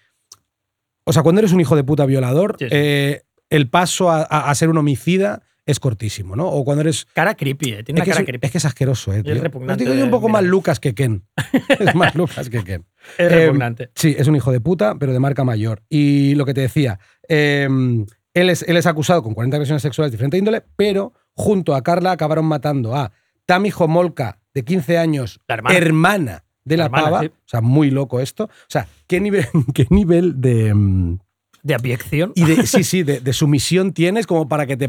O sea, cuando eres un hijo de puta violador, Sí, sí. eh, el paso a, a- a ser un homicida es cortísimo, ¿no? O cuando eres Cara creepy, ¿eh? Tiene es una cara es, creepy. es que es asqueroso, ¿eh? tío. repugnante Os digo yo un poco más mirar. Lucas que Ken. es más Lucas que Ken. Es eh, repugnante. Sí, es un hijo de puta, pero de marca mayor. Y lo que te decía, eh, él, es, él es acusado con 40 agresiones sexuales de diferente índole, pero junto a Carla acabaron matando a Tami Homolka, de 15 años, La hermana. de la, La hermana, pava. sí. O sea, muy loco esto. O sea, ¿qué nivel, qué nivel de. De abyección. Y de, sí, sí, de, de sumisión tienes como para que te. A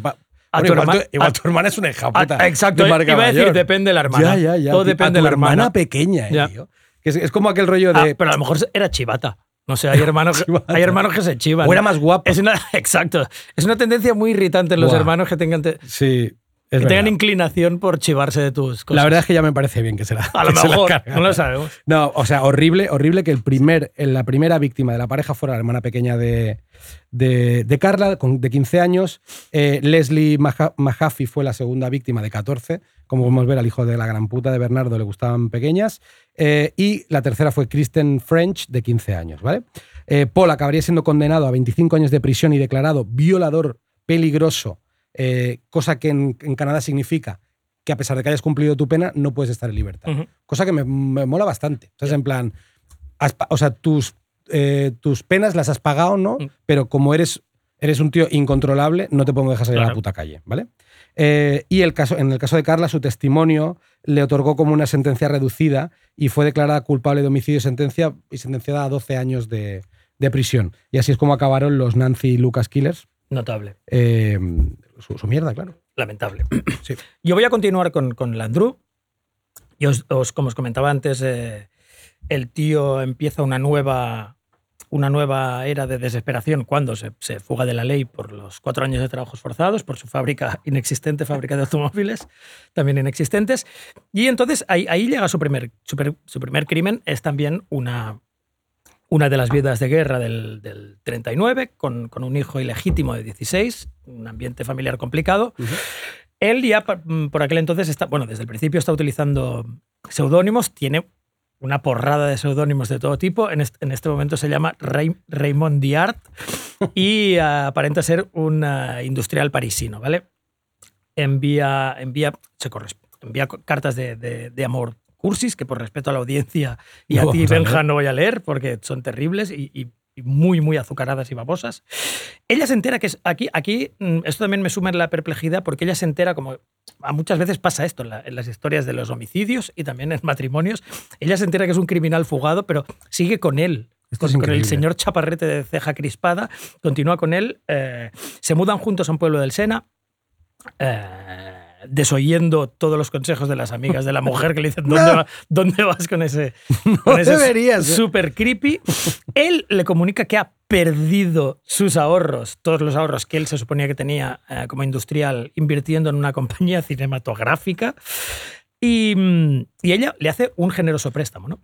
Bueno, tu igual, tu, igual a- tu hermana es una hija Ah, puta. exacto, de marca iba a decir, depende de la hermana. Ya, ya, ya. Todo A depende tu de la hermana. pequeña, eh, Ya. tío. Es, es como aquel rollo Ah, de. pero a lo mejor era chivata. No sé, hay hermanos, Chivata. hay hermanos que se chivan. o era más guapo. Es una, exacto. Es una tendencia muy irritante en los Buah. hermanos que tengan, te- Sí. Que tengan inclinación por chivarse de tus cosas. La verdad es que ya me parece bien que se la. a lo la mejor, no lo sabemos. No, o sea, horrible, horrible que el primer, la primera víctima de la pareja fuera la hermana pequeña de, de, de Carla, de 15 años. Eh, Leslie Maha- Mahaffey fue la segunda víctima de 14. Como podemos ver, al hijo de la gran puta de Bernardo le gustaban pequeñas. Eh, y la tercera fue Kristen French, de 15 años, ¿vale? Eh, Paul acabaría siendo condenado a 25 años de prisión y declarado violador peligroso, eh, cosa que en, en Canadá significa que a pesar de que hayas cumplido tu pena, no puedes estar en libertad. Cosa que me, me mola bastante. O sea, es en plan, has o sea, tus, eh, tus penas las has pagado, ¿no? Mm. Pero como eres, eres un tío incontrolable, no te podemos dejar salir a la puta calle, ¿vale? Eh, y el caso, en el caso de Carla, su testimonio le otorgó como una sentencia reducida y fue declarada culpable de homicidio y, sentencia, y sentenciada a 12 años de, de prisión. Y así es como acabaron los Nancy y Lucas Killers. Notable. Eh, su, su mierda, claro. Lamentable. Sí. Yo voy a continuar con, con Landru. Yo os, os- como os comentaba antes, eh, el tío empieza una nueva, una nueva era de desesperación cuando se, se fuga de la ley por los cuatro años de trabajos forzados, por su fábrica, inexistente fábrica de automóviles, también inexistentes. Y entonces ahí, ahí llega su primer, su, su primer crimen, es también una, una de las viudas de guerra del, del 39, con, con un hijo ilegítimo de 16, un ambiente familiar complicado. Él ya mm, por aquel entonces está, bueno, desde el principio está utilizando seudónimos, tiene una porrada de seudónimos de todo tipo. En este, en este momento se llama Ray- Raymond Diart y ah, aparenta ser un ah, industrial parisino, ¿vale? Envía, envía, se envía cartas de, de- de amor cursis que por respeto a la audiencia y a ti, a. Benja, no voy a leer porque son terribles y, muy, muy azucaradas y babosas. Ella se entera que es aquí, aquí mm, esto también me suma en la perplejidad porque ella se entera como a muchas veces pasa esto en, la- en las historias de los homicidios y también en matrimonios. Ella se entera que es un criminal fugado, pero sigue con él. Esto Con, es con el señor chaparrete de ceja crispada, continúa con él, eh, se mudan juntos a un pueblo del Sena, eh, desoyendo todos los consejos de las amigas de la mujer que le dicen, ¿dónde, va- ¿dónde vas con ese, con ese deberías, eh. super creepy? Él le comunica que ha perdido sus ahorros, todos los ahorros que él se suponía que tenía eh, como industrial invirtiendo en una compañía cinematográfica y, mm, y ella le hace un generoso préstamo, ¿no?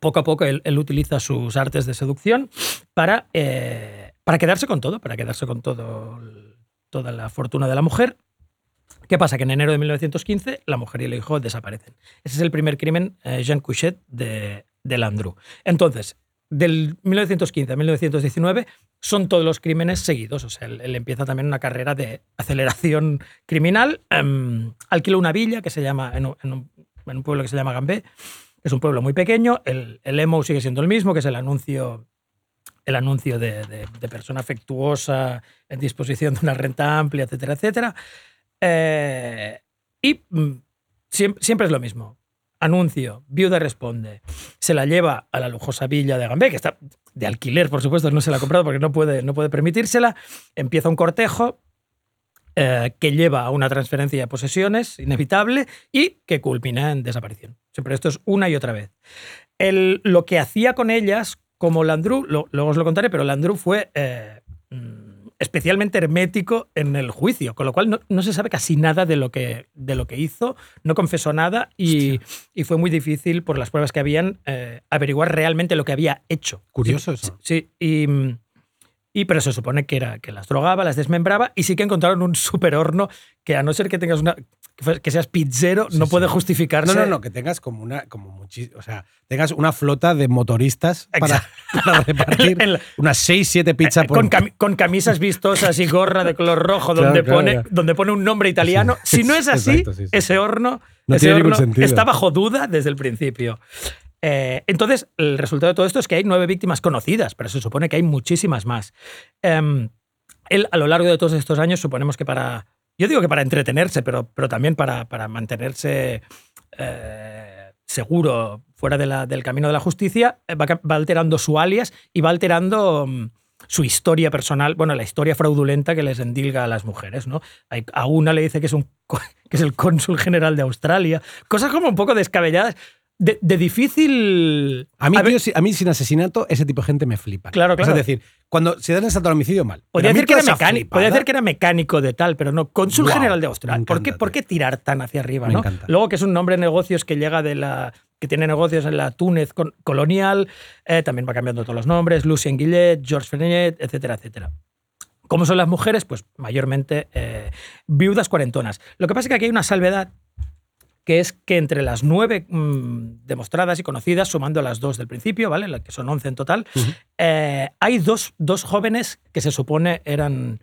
Poco a poco él, él utiliza sus artes de seducción para, eh, para quedarse con todo, para quedarse con todo, toda la fortuna de la mujer. ¿Qué pasa? Que en enero de 1915 la mujer y el hijo desaparecen. Ese es el primer crimen, eh, Jean Couchet, de, de Landru. Entonces, del 1915 a 1919 son todos los crímenes seguidos. O sea, él, él empieza también una carrera de aceleración criminal. em, alquila una villa que se llama, en un, en un- pueblo que se llama Gambé. Es un pueblo muy pequeño. El, el emo sigue siendo el mismo, que es el anuncio el anuncio de, de- de persona afectuosa en disposición de una renta amplia, etcétera, etcétera. Eh, y mm, siempre, es lo mismo. Anuncio, viuda responde, se la lleva a la lujosa villa de Gambé, que está de alquiler, por supuesto, no se la ha comprado porque no puede, no puede permitírsela. Empieza un cortejo eh, que lleva a una transferencia de posesiones inevitable y que culmina en desaparición. Siempre esto es una y otra vez. El- lo que hacía con ellas, como Landru, lo- luego os lo contaré, pero Landru fue eh, mm, especialmente hermético en el juicio, con lo cual no, no se sabe casi nada de lo que, de lo que hizo, no confesó nada y, y fue muy difícil, por las pruebas que habían, eh, averiguar realmente lo que había hecho. Curioso Sí, eso. Sí, y, y pero se supone que era que las drogaba, las desmembraba y sí que encontraron un super horno que a no ser que tengas una que seas pizzero Sí, no sí. puede justificarse. No, no, no, que tengas como una, como o sea, tengas una flota de motoristas para, para repartir la- unas 6, 7 pizzas por con, con camisas vistosas y gorra de color rojo Claro, donde, claro, pone, claro. donde pone un nombre italiano. Si no es así, Exacto, sí, sí. ese horno, No ese tiene ningún horno sentido. está bajo duda desde el principio. Eh, entonces, el resultado de todo esto es que hay nueve víctimas conocidas, pero se supone que hay muchísimas más. Em, él, a lo largo de todos estos años, suponemos que para. Yo digo que para entretenerse, pero, pero también para, para mantenerse eh, seguro fuera del camino de la justicia, eh, va, alterando su alias y va alterando mm, su historia personal, bueno, la historia fraudulenta que les endilga a las mujeres, ¿no? A una le dice que es, un, que es el cónsul general de Australia, cosas como un poco descabelladas, de, de difícil... A mí, ver, tío, si- a mí sin asesinato, ese tipo de gente me flipa. Claro, claro. Es decir, cuando se dan el salto al homicidio, mal. Podría decir, que era mecánico, podría decir que era mecánico de tal, pero no, cónsul Guau, general de me Australia. ¿Por qué, ¿Por qué tirar tan hacia arriba? Me ¿no? encanta. Luego que es un nombre de negocios que llega de la que tiene negocios en la Túnez colonial, eh, también va cambiando todos los nombres, Lucien Guillet, Georges Fernet, etcétera, etcétera. ¿Cómo son las mujeres? Pues mayormente eh, viudas cuarentonas. Lo que pasa es que aquí hay una salvedad que es que entre las nueve mm, demostradas y conocidas, sumando las dos del principio, ¿vale? La que son 11 en total, eh, hay dos, dos jóvenes que se supone eran,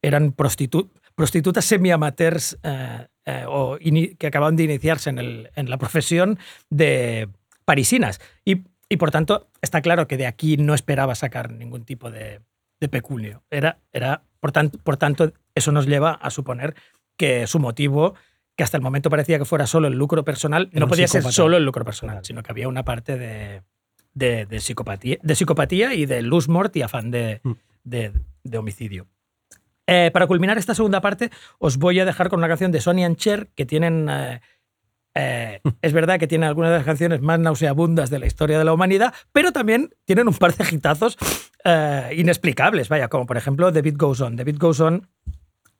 eran prostitu- prostitutas semi-amateurs eh, eh, o que acababan de iniciarse en, el- en la profesión de parisinas. Y, y, por tanto, está claro que de aquí no esperaba sacar ningún tipo de, de peculio. Era, era, por, tanto, por tanto, eso nos lleva a suponer que su motivo, que hasta el momento parecía que fuera solo el lucro personal, no podía ser solo el lucro personal, sino que había una parte de, de, de psicopatía, de psicopatía y de luz mort y afán de, Mm. de, de homicidio. Eh, para culminar esta segunda parte, os voy a dejar con una canción de Sonny and Cher que tienen. eh, eh, es verdad que tienen algunas de las canciones más nauseabundas de la historia de la humanidad, pero también tienen un par de hitazos eh, inexplicables, vaya, como por ejemplo The Beat Goes On. The Beat Goes On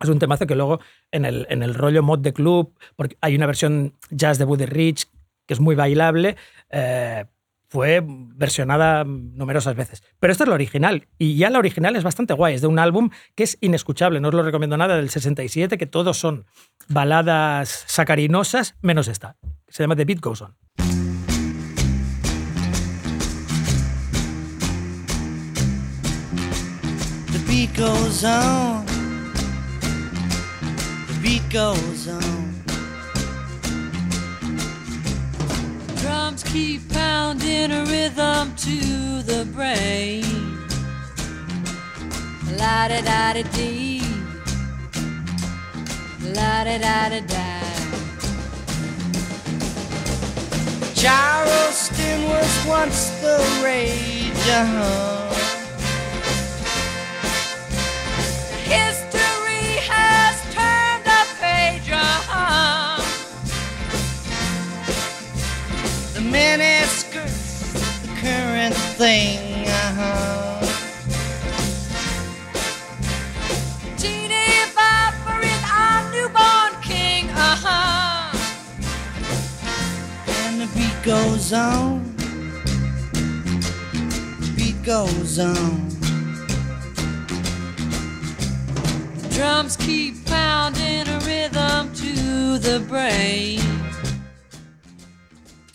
es un temazo que luego en el, en el rollo mod de club, porque hay una versión jazz de Buddy Rich que es muy bailable, eh, fue versionada numerosas veces. Pero esta es la original, y ya la original es bastante guay, es de un álbum que es inescuchable, no os lo recomiendo nada, del 67, que todos son baladas sacarinosas, menos esta, que se llama The Beat Goes On. The beat goes on. Beat goes on. Drums keep pounding a rhythm to the brain. La da da da dee. La da da da da. Charleston was once the rage, uh-huh. History The miniskirts, the current thing, uh-huh. Teeny Bopper is our newborn king. Uh-huh. And the beat goes on. The beat goes on. Drums keep pounding a rhythm to the brain.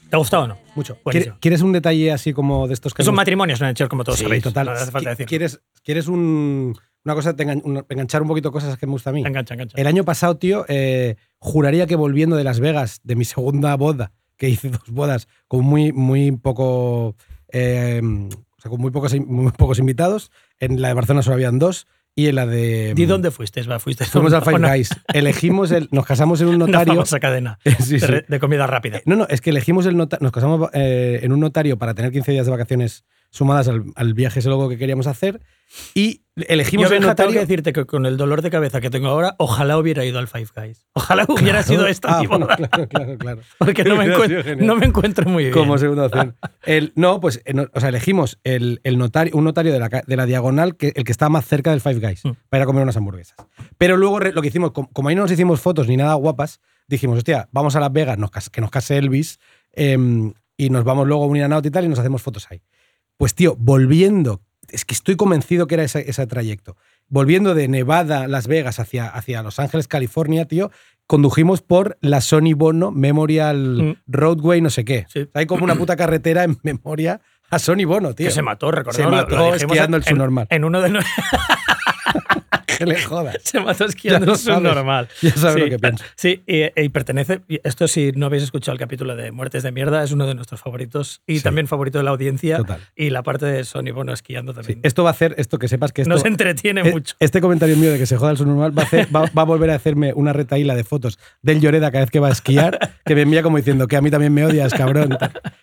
¿Te ha gustado o no? Mucho. Buenísimo. ¿Quieres- ¿Quieres un detalle así como de estos que Son hemos- matrimonios, ¿no? Como todos Sí, sabéis. total. No hace falta decir. ¿Quieres, quieres un- una cosa, te engan- una- enganchar un poquito cosas que me gusta a mí? Engancha, engancha. El año pasado, tío, eh, juraría que volviendo de Las Vegas, de mi segunda boda, que hice dos bodas con muy, muy poco. eh, o sea, con muy pocos, muy pocos invitados. En la de Barcelona solo habían dos. Y en la de. ¿De dónde fuiste? Va, fuiste Fuimos al Five Guys. Elegimos el. Nos casamos en un notario. cadena Sí, de, sí. re- de comida rápida. No, no, es que elegimos el notario. Nos casamos eh, en un notario para tener 15 días de vacaciones sumadas al, al viaje ese loco que queríamos hacer. Y elegimos Yo, Benja, tengo que decirte que con el dolor de cabeza que tengo ahora, ojalá hubiera ido al Five Guys. Ojalá hubiera Claro. sido esta Ah, mi bueno, boda, claro, claro, claro. Porque no me, no encuentro muy bien. Como segunda opción. El, no, pues eh, o sea, elegimos el, el notario, un notario de la, ca- de la diagonal, que, el que está más cerca del Five Guys, Mm. para ir a comer unas hamburguesas. Pero luego lo que hicimos, com- como ahí no nos hicimos fotos ni nada guapas, dijimos, hostia, vamos a Las Vegas, nos que nos case Elvis, em, y nos vamos luego a un in and out y tal, y nos hacemos fotos ahí. Pues tío, volviendo, es que estoy convencido que era ese, ese trayecto. Volviendo de Nevada, Las Vegas, hacia, hacia Los Ángeles, California, tío, condujimos por la Sony Bono Memorial Mm. Roadway, no sé qué. Sí. Hay como una puta carretera en memoria a Sony Bono, tío. Que se mató, recordemos. Se mató lo esquiando el en- subnormal. En uno de los- Que le jodas. se mató esquiando Ya lo el subnormal. Ya sabes sí, lo que pienso. Sí, y, y pertenece. Esto, si no habéis escuchado el capítulo de Muertes de Mierda, es uno de nuestros favoritos y Sí. también favorito de la audiencia. Total. Y la parte de Sony Bono esquiando Sí, también. Esto va a hacer, esto que sepas que esto. Nos entretiene eh, mucho. Este comentario mío de que se joda el subnormal va a, hacer- va, va a volver a hacerme una retaíla de fotos del Lloreda cada vez que va a esquiar, que me envía como diciendo que a mí también me odias, cabrón.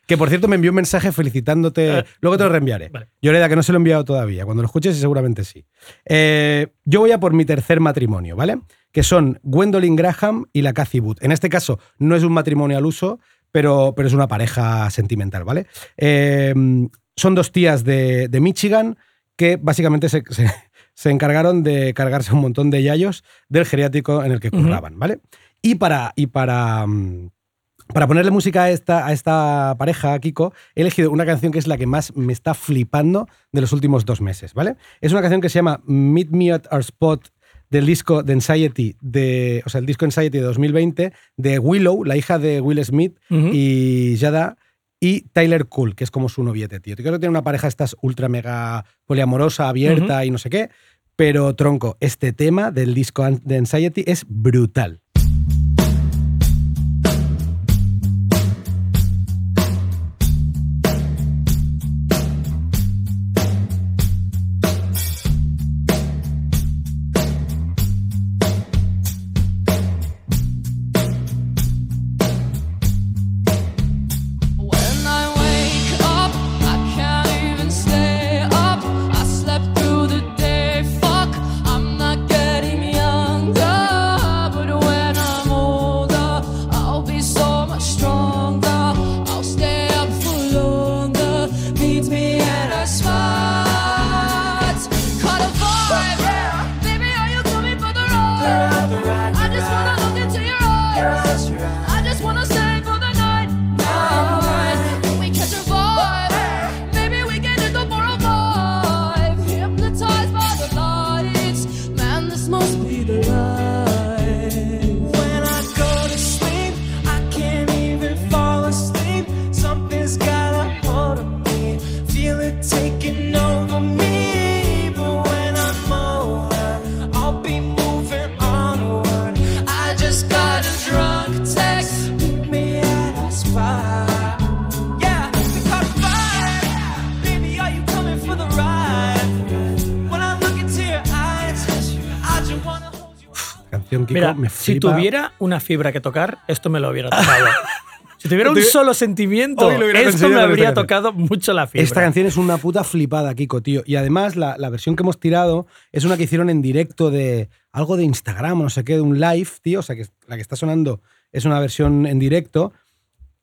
Que por cierto me envió un mensaje felicitándote. Luego te lo reenviaré. Vale. Lloreda, que no se lo he enviado todavía. Cuando lo escuches, seguramente sí. Eh, yo voy a por mi tercer matrimonio, ¿vale? Que son Gwendolyn Graham y la Cathy Wood. En este caso, no es un matrimonio al uso, pero, pero es una pareja sentimental, ¿vale? Eh, son dos tías de, de Michigan que básicamente se, se- se encargaron de cargarse un montón de yayos del geriátrico en el que curraban, ¿vale? Y para, y para, mm, para ponerle música a esta, a esta pareja, Kiko, he elegido una canción que es la que más me está flipando de los últimos dos meses, ¿vale? Es una canción que se llama Meet Me at Our Spot del disco de Anxiety, de, o sea, el disco Anxiety de 2020 de Willow, la hija de Will Smith y Yada, y Tyler Cool, que es como su noviete, tío. Creo que tiene una pareja estas ultra mega poliamorosa, abierta y no sé qué, pero tronco, este tema del disco de Anxiety es brutal. Mira, me si tuviera una fibra que tocar, esto me lo hubiera tocado. si tuviera un solo sentimiento, esto me habría tocado mucho la fibra. Esta canción es una puta flipada, Kiko, tío. Y además, la, la versión que hemos tirado es una que hicieron en directo de algo de Instagram, no sé qué, de un live, tío. O sea, que la que está sonando es una versión en directo.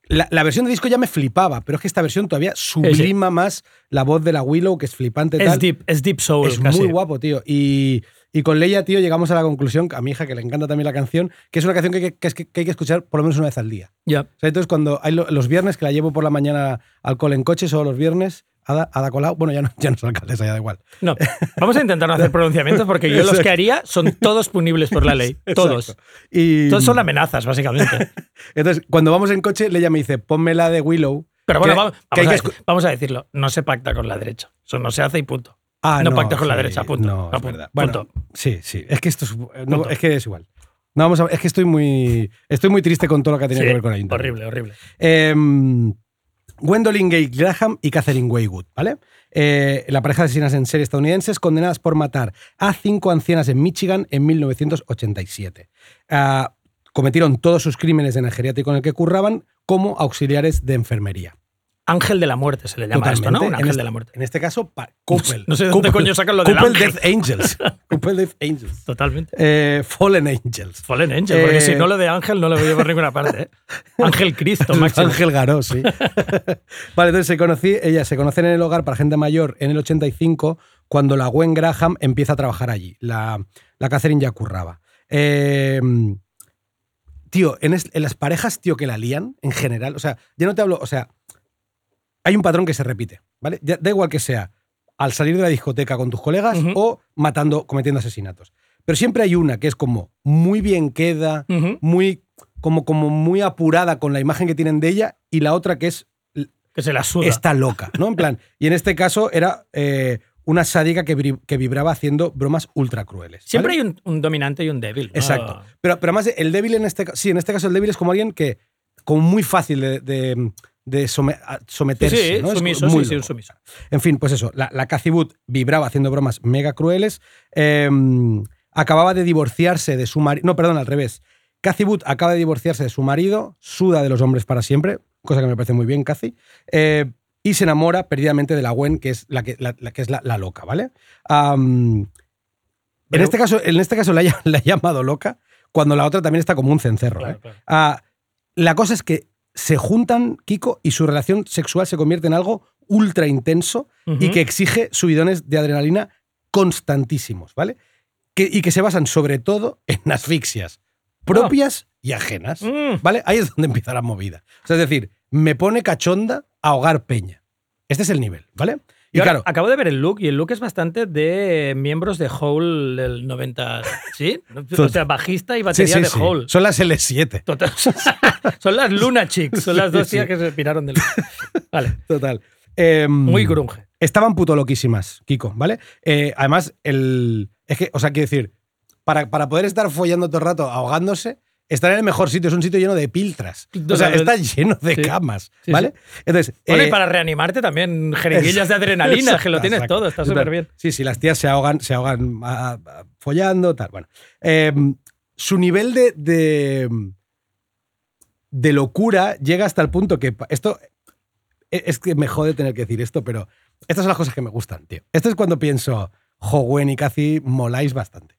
La, la versión de disco ya me flipaba, pero es que esta versión todavía sublima más la voz de la Willow, que es flipante. es tal. deep, es deep soul. Es casi. muy guapo, tío. Y, y con Leia, tío, llegamos a la conclusión, a mi hija que le encanta también la canción, que es una canción que, hay que- hay que escuchar por lo menos una vez al día. Ya. O sea, entonces, cuando hay lo- los viernes, que la llevo por la mañana al cole en coche, solo los viernes, Ada, Ada Colau, bueno, ya no, ya no es alcaldesa, ya da igual. No, vamos a intentar no hacer pronunciamientos porque yo los que haría son todos punibles por la ley. Todos. Exacto. Y, Todos son amenazas, básicamente. Entonces, cuando vamos en coche, Leia me dice, ponme la de Willow. Pero bueno, que- vamos, que hay vamos a, que vamos a decirlo. No se pacta con la derecha. Eso no se hace y punto. Ah, no pactes con la derecha, punto. No, No, es punto. verdad. Bueno, Punto. sí, sí. Es que esto es, no, que es igual. No, vamos a, es que estoy muy, estoy muy triste con todo lo que ha tenido Sí, que ver con internet. horrible, horrible. Eh, Gwendolyn Gay Graham y Catherine Waywood, ¿vale? Eh, la pareja de asesinas en serie estadounidenses condenadas por matar a cinco ancianas en Michigan en 1987. Ah, cometieron todos sus crímenes en el geriátrico en el que curraban como auxiliares de enfermería. Ángel de la muerte se le llama esto, ¿no? Un ángel este- de la muerte. En este caso, Couple. No sé de dónde coño sacan lo del Couple ángel. Death Angels. Couple Death Angels. Totalmente. Eh, Fallen Angels. Fallen Angel, porque Eh, si no lo de Ángel no lo voy por ninguna parte. ¿eh? Ángel Cristo, máximo. Ángel Garó, sí. vale, entonces se conocí, ellas se conocen en el hogar para gente mayor en el 85, cuando la Gwen Graham empieza a trabajar allí. La, la Catherine ya curraba. Eh, tío, en, es- en las parejas, tío, que la lían, en general, o sea, ya no te hablo, o sea, hay un patrón que se repite, ¿vale? Ya- da igual que sea al salir de la discoteca con tus colegas o matando, cometiendo asesinatos. Pero siempre hay una que es como muy bien queda, muy, como, como muy apurada con la imagen que tienen de ella, y la otra que es Que se la suda. está loca, ¿no? En plan, y en este caso era eh, una sádica que, que vibraba haciendo bromas ultra crueles. Siempre hay un, un dominante y un débil. ¿no? Exacto. Pero, pero además, el débil en este caso, sí, en este caso el débil es como alguien que, como muy fácil de, de- de Sí, someterse. sí, ¿no? Es sumiso, muy sí, sí, un sumiso. En fin, pues eso, la, la Wood vibraba haciendo bromas mega crueles. eh, acababa de divorciarse de su marido. No, perdón, al revés. Wood acaba de divorciarse de su marido, suda de los hombres para siempre, cosa que me parece muy bien, Cathy. eh, y se enamora perdidamente de la Gwen, que es la que, la, la que es la, loca, ¿vale? En, este caso, en este caso la, ha llamado loca, cuando la otra también está como un cencerro. Claro, ¿eh? claro. Ah, la cosa es que se juntan Kiko y su relación sexual se convierte en algo ultra intenso y que exige subidones de adrenalina constantísimos, ¿vale? Que- y que se basan sobre todo en asfixias propias y ajenas, Mm. ¿vale? Ahí es donde empieza la movida. O sea, es decir, me pone cachonda ahogar peña. Este es el nivel, ¿vale? Y claro, acabo de ver el look y el look es bastante de miembros de Hole del 90. ¿Sí? O sea, bajista y batería sí, de. Hole. son las L7, Total. Son las Luna Chicks, son las dos Sí, tías que se piraron del. Vale. total. Em, Muy grunge. estaban puto loquísimas, Kiko, ¿vale? Eh, además, el. Es que, o sea, quiero decir, para, para poder estar follando todo el rato ahogándose, estar en el mejor sitio. Es un sitio lleno de piltras. O sea, está lleno de Sí. camas, Sí, ¿vale? Entonces. Bueno, y eh, para reanimarte también jeringuillas de adrenalina, que lo tienes exacto. todo, está Súper. bien. Sí, sí, las tías se ahogan, se ahogan ah, ah, follando, tal. Bueno. Eh, su nivel de, de, de locura llega hasta el punto que. Esto. e- Es que me jode tener que decir esto, pero estas son las cosas que me gustan, tío. Esto es cuando pienso, jo, Gwen y Cathy moláis bastante.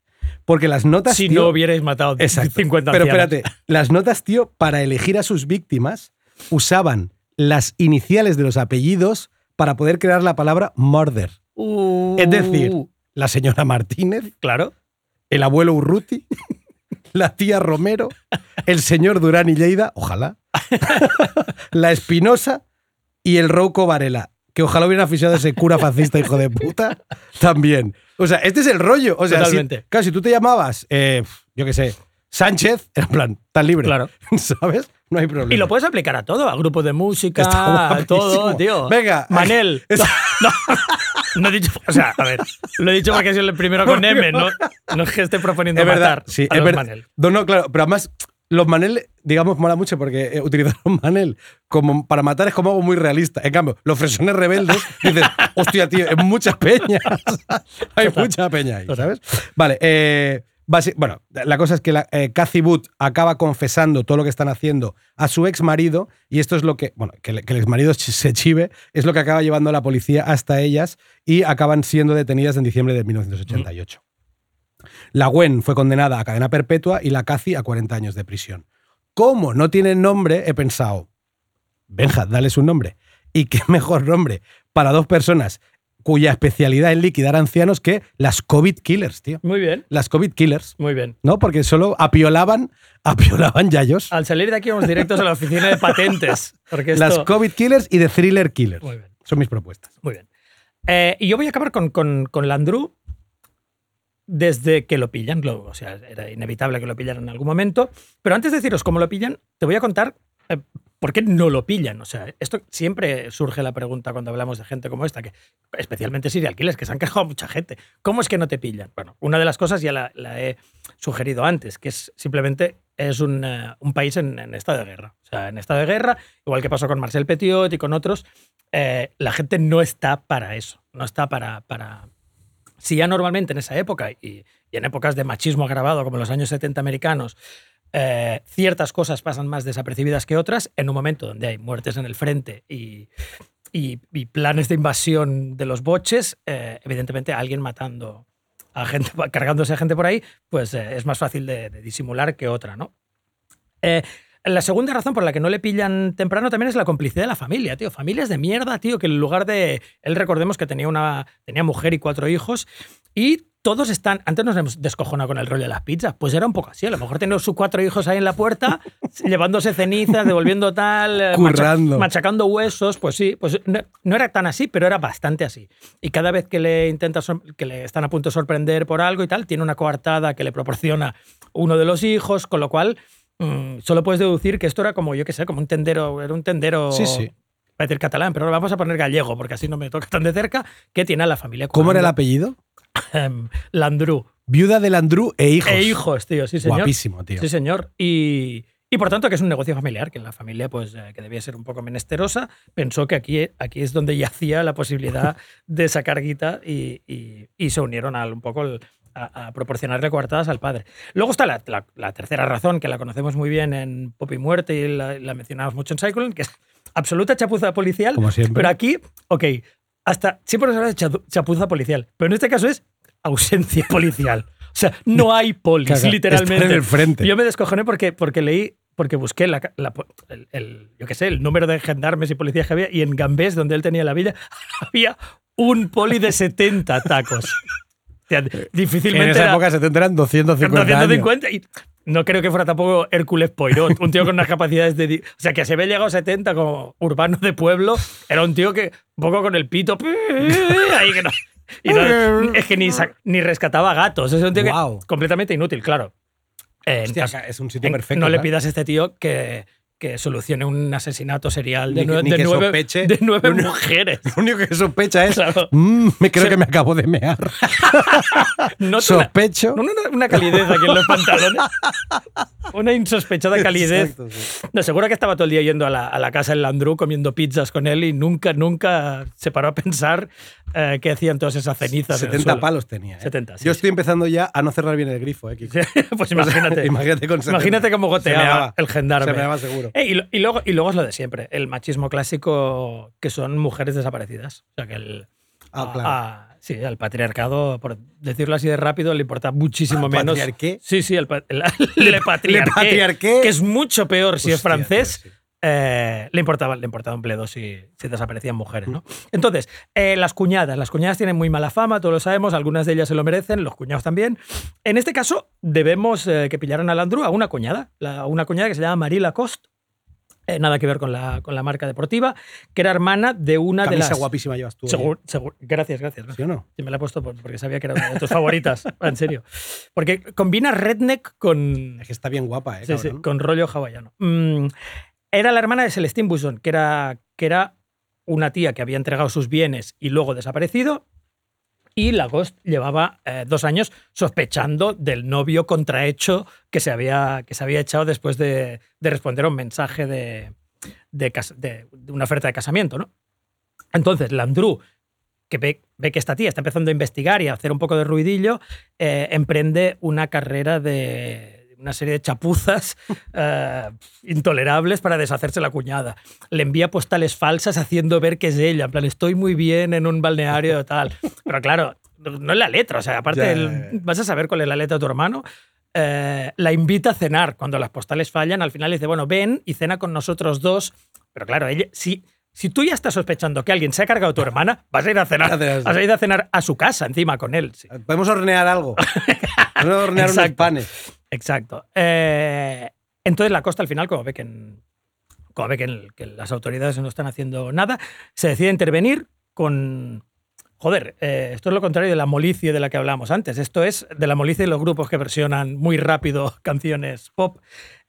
Porque las notas. Si tío, no hubierais matado Exacto. 50 Pero espérate, las notas, tío, para elegir a sus víctimas, usaban las iniciales de los apellidos para poder crear la palabra murder. Uh, Es decir, la señora Martínez, claro. el abuelo Urruti, la tía Romero, el señor Durán y Lleida, ojalá, la Espinosa y el Rouco Varela. Que ojalá hubiera aficionado a ese cura fascista, hijo de puta, también. O sea, este es el rollo. O sea, si, Totalmente. claro, si tú te llamabas, eh, yo qué sé, Sánchez, en plan, tan libre. Claro. ¿Sabes? No hay problema. Y lo puedes aplicar a todo, a grupos de música, a todo, tío. Venga. Manel. Es- No, no, no he dicho. O sea, a ver, lo he dicho porque sido el primero con M, no, no es que esté proponiendo es verdad. Sí, a es los verdad. Manel. No, no, claro. Pero además, los Manel, digamos, mola mucho porque eh, utilizaron Manel como para matar es como algo muy realista. En cambio, los fresones rebeldes dices, hostia, tío, es mucha peña. Hay mucha peña ahí, ¿sabes? Vale, eh, bueno, la cosa es que la, eh, Cathy Wood acaba confesando todo lo que están haciendo a su ex marido y esto es lo que, bueno, que, le- que el ex marido se chive, es lo que acaba llevando a la policía hasta ellas y acaban siendo detenidas en diciembre de 1988. La Gwen fue condenada a cadena perpetua y la Cathy a 40 años de prisión. Como no tienen nombre, he pensado, Benja, dales un nombre. Y qué mejor nombre para dos personas cuya especialidad es liquidar ancianos que las COVID killers, tío. Muy bien, Las COVID killers, muy bien. ¿no? Porque solo apiolaban, apiolaban yayos. Al salir de aquí vamos directos a la oficina de patentes. Porque Las. COVID killers y de thriller killers. Muy bien. Son mis propuestas. Muy bien. Eh, y yo voy a acabar con, con, con Landru desde que lo pillan. o sea, era inevitable que lo pillaran en algún momento. Pero antes de deciros cómo lo pillan, te voy a contar eh, por qué no lo pillan. O sea, esto siempre surge la pregunta cuando hablamos de gente como esta, que especialmente serial killers, que se han cargado a mucha gente. ¿Cómo es que no te pillan? Bueno, una de las cosas ya la, he sugerido antes, que simplemente es un, eh, país en, en estado de guerra. O sea, en estado de guerra, igual que pasó con Marcel Petiot y con otros, eh, la gente no está para eso, no está para, para... Si ya normalmente en esa época y, en épocas de machismo agravado como los años 70 americanos, eh, ciertas cosas pasan más desapercibidas que otras, en un momento donde hay muertes en el frente y planes de invasión de los boches, eh, evidentemente alguien matando a gente, cargándose a gente por ahí, pues eh, es más fácil de, de disimular que otra, ¿no? La segunda razón por la que no le pillan temprano también es la complicidad de la familia, tío. Familias de mierda, tío, que en lugar de. Él recordemos que tenía una. tenía mujer y cuatro hijos. Y todos están. Antes nos hemos descojonado con el rollo de las pizzas. Pues era un poco así. A lo mejor tenía sus cuatro hijos ahí en la puerta, llevándose cenizas, devolviendo tal. eh, Currando. machacando huesos. Pues sí, pues no, no era tan así, pero era bastante así. Y cada vez que le intenta que le están a punto de sorprender por algo y tal, tiene una coartada que le proporciona uno de los hijos, con lo cual mm, solo puedes deducir que esto era como, yo qué sé, como un tendero, era un tendero. Sí, sí. Va a decir catalán, pero ahora vamos a poner gallego, porque así no me toca tan de cerca, que tiene a la familia. ¿Cómo era el apellido? Em, Landru. Viuda de Landru e hijos. E hijos, tío, sí, señor. Guapísimo, tío. Sí, señor. Y, y por tanto que es un negocio familiar, que en la familia, pues, eh, que debía ser un poco menesterosa, pensó que aquí, aquí es donde yacía la posibilidad de sacar guita y, y- y se unieron al, un poco el- a, a proporcionarle coartadas al padre. Luego está la, la- la tercera razón, que la conocemos muy bien en Pop y Muerte y la, la mencionamos mucho en Cyclone, que es absoluta chapuza policial. Como siempre. Pero aquí, ok, hasta siempre nos habla de cha- chapuza policial, pero en este caso es ausencia policial. O sea, no hay polis, Caga, literalmente. en el frente. Yo me descojoné porque, porque leí, porque busqué la, la- el, el- yo qué sé, el número de gendarmes y policías que había, y en Gambés, donde él tenía la villa, había un poli de 70 tacos. Sea, difícilmente En esa era- época se tendrán 250, años. 250 y no creo que fuera tampoco Hércules Poirot, un tío con unas capacidades de... O sea, que se había llegado a 70 como urbano de pueblo, era un tío que un poco con el pito... Ahí que no, y no- es que ni, ni rescataba gatos, es un tío Guau. que completamente inútil, claro. Eh, Hostia, es un sitio perfecto. no le ¿verdad? pidas a este tío que, que solucione un asesinato serial de, Ni que- nue- ni de que nueve, sospeche. de nueve Lo único- mujeres. Lo único que sospecha es. Claro. "Mm, me creo Se- que me acabo de mear. No, Sospecho. Una, una- una calidez aquí en los pantalones. Una insospechada calidez. Exacto, sí. No, seguro que estaba todo el día yendo a la, a la casa del Landru comiendo pizzas con él y nunca, nunca se paró a pensar eh, qué hacían todas esas cenizas. en el 70 suelo. palos tenía. ¿eh? 70, sí, Yo sí. estoy empezando ya a no cerrar bien el grifo, ¿eh? Kiko? pues imagínate. imagínate con 70. Imagínate cómo goteaba el gendarme. Se meaba seguro. Eh, y, lo- y luego, y luego es lo de siempre, el machismo clásico que son mujeres desaparecidas. O sea que el, Ah, claro. a- sí, al patriarcado, por decirlo así de rápido, le importa muchísimo ¿Al menos. patriarqué? Sí, sí, el, el- le patriarqué, que es mucho peor si es francés. tío, sí. eh, le importaba, le importaba un bledo si, si desaparecían mujeres, ¿no? Entonces, eh, las cuñadas. Las cuñadas tienen muy mala fama, todos lo sabemos, algunas de ellas se lo merecen, los cuñados también. En este caso, debemos eh, que pillaran a Landru a una cuñada, la- una cuñada que se llama Marie Lacoste, eh, nada que ver con la, con la marca deportiva, que era hermana de una Camisa de las... guapísima llevas tú. Segur- segur- gracias, gracias. ¿Sí o no? Sí, me la he puesto por- porque sabía que era una de tus favoritas, en serio. Porque combina redneck con, Es que está bien guapa, ¿eh? Sí, sí, con rollo hawaiano. Mm, era la hermana de Celestine Buson, que era, que era una tía que había entregado sus bienes y luego desaparecido. Y Lagost llevaba eh, dos años sospechando del novio contrahecho que se había, que se había echado después de, de responder a un mensaje de- de una oferta de casamiento. ¿no? Entonces, Landru, que ve, ve que esta tía está empezando a investigar y a hacer un poco de ruidillo, eh, emprende una carrera de una serie de chapuzas eh, intolerables para deshacerse la cuñada. Le envía postales falsas haciendo ver que es ella. En plan, estoy muy bien en un balneario tal. Pero claro, no es la letra. O sea, aparte, el- vas a saber cuál es la letra de tu hermano. Eh, la invita a cenar. Cuando las postales fallan, al final dice, bueno, ven y cena con nosotros dos. Pero claro, ella, si, si tú ya estás sospechando que alguien se ha cargado a tu hermana, vas a ir a cenar, vas a ir a cenar a su casa encima con él. sí. Podemos hornear algo. Podemos hornear unos panes. Exacto. Eh, entonces la costa al final, como ve que, como ve que las autoridades no están haciendo nada, se decide intervenir con... Joder, eh, esto es lo contrario de la molicie de la que hablábamos antes. Esto es de la molicie de los grupos que versionan muy rápido canciones pop.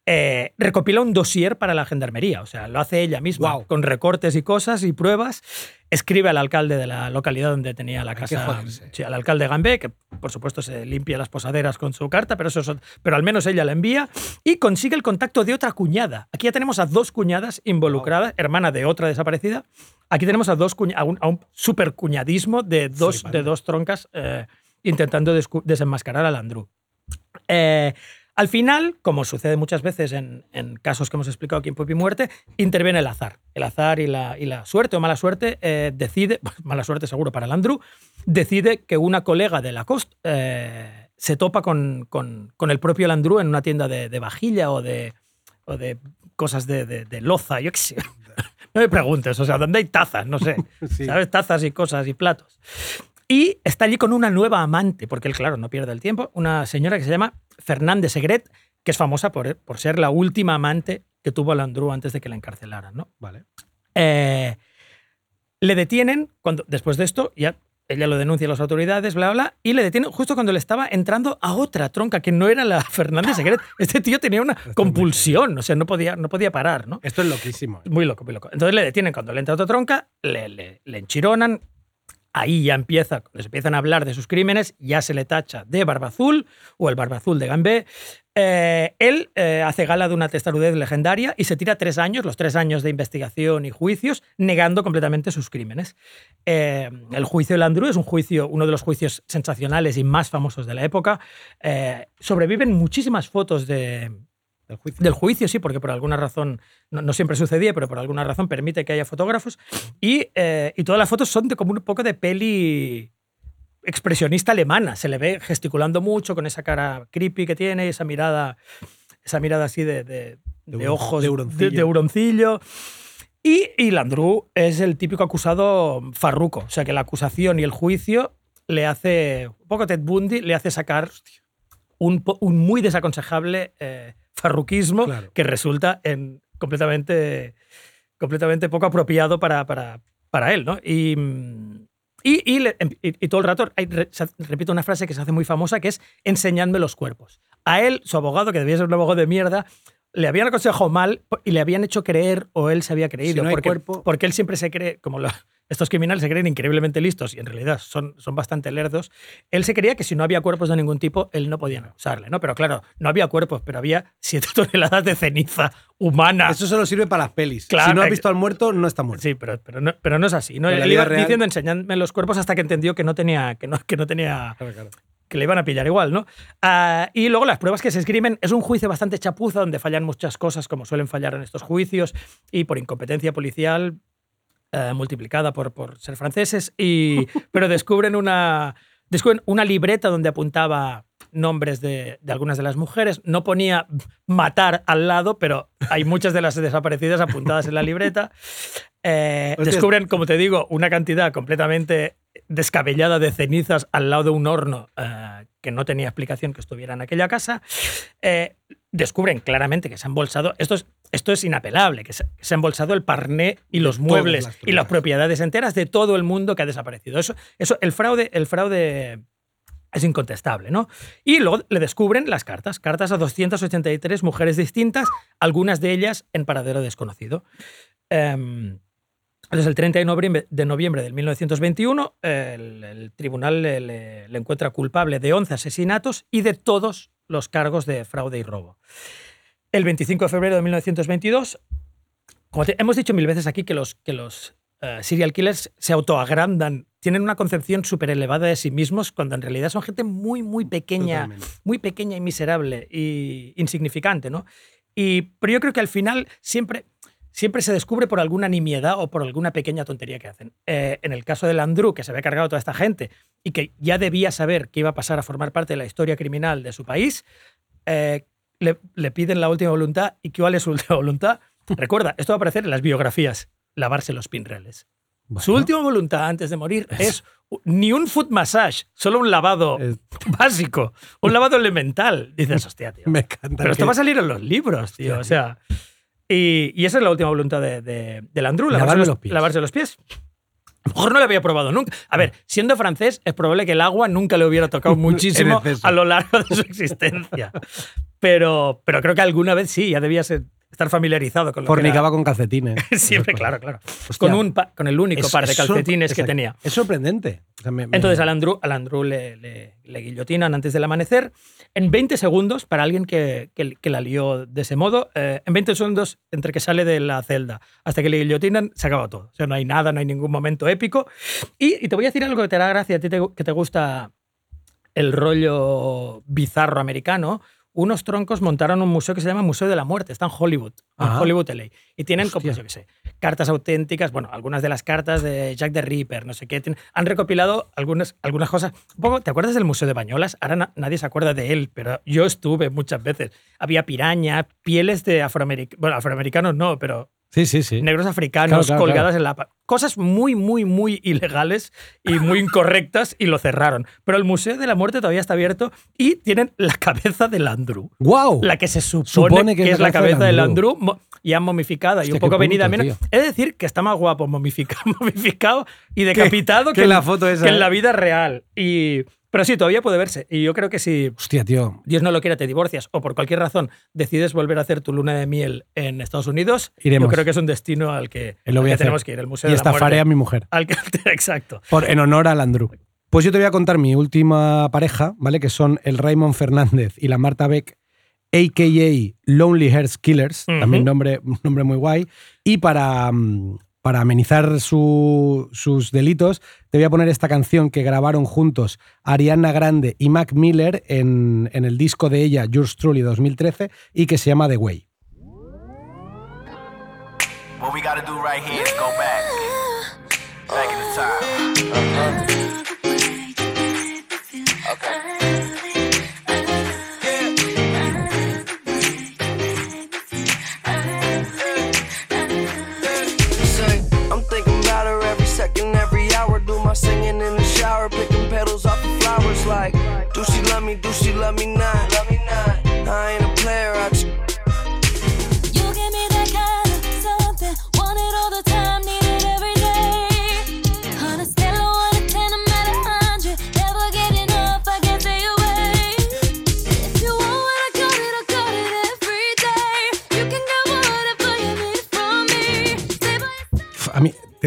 Eh, recopila un dossier para la gendarmería, o sea, lo hace ella misma, con recortes y cosas y pruebas. Escribe al alcalde de la localidad donde tenía la casa, sí, al alcalde Gambé, que por supuesto se limpia las posaderas con su carta, pero, eso es pero al menos ella la envía y consigue el contacto de otra cuñada. Aquí ya tenemos a dos cuñadas involucradas, hermana de otra desaparecida. Aquí tenemos a, dos cuña- a un, a un supercuñadismo de dos, de dos troncas eh, intentando desenmascarar al Andrew. Eh, al final, como sucede muchas veces en, en casos que hemos explicado aquí en Pop y Muerte, interviene el azar. El azar y la, y la suerte o mala suerte eh, decide, mala suerte seguro para el Andrew, decide que una colega de Lacoste eh, se topa con, con- con el propio Landru en una tienda de, de vajilla o de, o de cosas de, de- de loza, yo qué sé. No me preguntes, o sea, ¿dónde hay tazas? No sé. Sí. ¿Sabes? Tazas y cosas y platos. Y está allí con una nueva amante, porque él, claro, no pierde el tiempo, una señora que se llama Fernández Segret, que es famosa por, por ser la última amante que tuvo Landru antes de que la encarcelaran, ¿no? Vale. Eh, le detienen cuando, después de esto, ya ella lo denuncia a las autoridades, bla, bla, y le detienen justo cuando le estaba entrando a otra tronca, que no era la Fernández Segret. Este tío tenía una compulsión, o sea, no podía, no podía parar, ¿no? Esto es loquísimo. Muy loco, muy loco. Entonces le detienen cuando le entra otra tronca, le, le- le enchironan. Ahí ya empieza, les empiezan a hablar de sus crímenes, ya se le tacha de barba azul o el barba azul de Gambé. Eh, él eh, hace gala de una testarudez legendaria y se tira tres años, los tres años de investigación y juicios, negando completamente sus crímenes. Eh, el juicio de Landru es un juicio, uno de los juicios sensacionales y más famosos de la época. Sobreviven muchísimas fotos de, Juicio. del juicio, sí, porque por alguna razón, no, no siempre sucedía, pero por alguna razón permite que haya fotógrafos. Y, eh, y todas las fotos son de como un poco de peli expresionista alemana. Se le ve gesticulando mucho con esa cara creepy que tiene, esa mirada, esa mirada así de, de- De de huron- ojos de huroncillo. Y, y Landru es el típico acusado farruco. O sea que la acusación y el juicio le hace, un poco Ted Bundy, le hace sacar un muy desaconsejable eh, farruquismo Claro. que resulta en completamente, completamente poco apropiado para, para, para él. ¿no? Y, y, y le- y- todo el rato, hay- repito una frase que se hace muy famosa, que es enseñadme los cuerpos. A él, su abogado, que debía ser un abogado de mierda, le habían aconsejado mal y le habían hecho creer o él se había creído. Si no porque, cuerpo- porque él siempre se cree, como lo- estos criminales se creen increíblemente listos y en realidad son, son bastante lerdos, él se creía que si no había cuerpos de ningún tipo, él no podía acusarle. ¿no? Pero claro, no había cuerpos, pero había siete toneladas de ceniza humana. Eso solo sirve para las pelis. Claro, si no has ex- visto al muerto, no está muerto. Sí, pero, pero, no, pero no es así. ¿no? Él iba real- diciendo enseñadme los cuerpos hasta que entendió que no tenía, que no, que no tenía Claro, claro. que le iban a pillar igual, ¿no? Ah, y luego las pruebas que se escriben es un juicio bastante chapuza donde fallan muchas cosas como suelen fallar en estos juicios y por incompetencia policial eh, multiplicada por, por ser franceses y pero descubren una descubren una libreta donde apuntaba nombres de, de algunas de las mujeres no ponía matar al lado pero hay muchas de las desaparecidas apuntadas en la libreta Eh, descubren como te digo una cantidad completamente descabellada de cenizas al lado de un horno eh, que no tenía explicación que estuviera en aquella casa. Eh, descubren claramente que se ha embolsado. Esto es, esto es inapelable, que se, ha embolsado el parné y los muebles las y las propiedades enteras de todo el mundo que ha desaparecido. Eso, eso el fraude, el fraude es incontestable, ¿no? Y luego le descubren las cartas, cartas a 283 mujeres distintas, algunas de ellas en paradero desconocido. Em, entonces, el 30 de noviembre, de, noviembre del 1921, el, el tribunal le, le- le encuentra culpable de 11 asesinatos y de todos los cargos de fraude y robo. El 25 de febrero de 1922, como te- hemos dicho mil veces aquí que los, que los eh, serial killers se autoagrandan tienen una concepción súper elevada de sí mismos cuando en realidad son gente muy, muy pequeña, Totalmente. muy pequeña y miserable y insignificante, ¿no? Y, pero yo creo que al final siempre, siempre se descubre por alguna nimiedad o por alguna pequeña tontería que hacen. Eh, en el caso del Andrew, que se había cargado toda esta gente y que ya debía saber que iba a pasar a formar parte de la historia criminal de su país, eh, le, le piden la última voluntad. ¿Y cuál es su última voluntad? Recuerda, esto va a aparecer en las biografías, lavarse los pinreles. Su Bueno, última voluntad antes de morir es ni un foot massage, solo un lavado es- básico, un lavado elemental. Dices, hostia, tío. me encanta. Pero esto que- va a salir en los libros, tío. O sea. Y, y esa es la última voluntad de, de, del Andrew, lavarse los, los pies. lavarse los pies. A lo mejor no lo había probado nunca. A ver, siendo francés, es probable que el agua nunca le hubiera tocado muchísimo a lo largo de su existencia. Pero, pero creo que alguna vez sí, ya debía ser- estar familiarizado con lo Fornicaba con calcetines. que. Siempre, claro, claro. Hostia. Con, un pa- con el único Es- par de es calcetines que tenía. Es sorprendente. O sea, me- me- Entonces al Andrew, al Andrew le, le- le guillotinan antes del amanecer. En 20 segundos, para alguien que, que- que la lió de ese modo, eh, en 20 segundos entre que sale de la celda hasta que le guillotinan, se acaba todo. O sea, no hay nada, no hay ningún momento épico. Y, y te voy a decir algo que te hará gracia, a ti te- que te gusta el rollo bizarro americano. Unos troncos montaron un museo que se llama Museo de la Muerte, está en Hollywood, en Ah. Hollywood LA. Y tienen, como, Hostia. yo qué sé, cartas auténticas, bueno, algunas de las cartas de Jack the Ripper, no sé qué. tienen- han recopilado algunas, algunas cosas. Un poco, ¿Te acuerdas del Museo de Bañolas? Ahora na- nadie se acuerda de él, pero yo estuve muchas veces. Había piraña, pieles de afroamericanos, bueno, afroamericanos no, pero Sí, sí, sí. negros africanos Claro, claro, colgadas claro. en la... Cosas muy, muy, muy ilegales y muy incorrectas y lo cerraron. Pero el Museo de la Muerte todavía está abierto y tienen la cabeza del Andrew. ¡Wow! La que se supone, Supone que, es la cabeza del Andrew, mo- ya momificada y Hostia, un poco venida menos. Es decir, que está más guapo momificado, momificado y decapitado que en- la foto esa, que en ¿eh? la vida real. Y, pero sí, todavía puede verse. Y yo creo que si Hostia, tío. Dios no lo quiera, te divorcias o por cualquier razón decides volver a hacer tu luna de miel en Estados Unidos, Iremos. yo creo que es un destino al que, al tenemos que ir, el Museo Y de la estafaré a mi mujer. Al que, exacto. Por, en honor al Andrew. Pues yo te voy a contar mi última pareja, ¿vale? Que son el Raymond Fernández y la Marta Beck, a.k.a. Lonely Hearts Killers, también nombre, un nombre muy guay. Y para, mm, para amenizar su- sus delitos, te voy a poner esta canción que grabaron juntos Ariana Grande y Mac Miller en, en el disco de ella, Yours Truly 2013, y que se llama The Way. What we gotta do right here is go back. Back in the my singing in the shower, picking petals off the flowers. Like, do she love me? Do she love me not? Love me not. I ain't a player. I just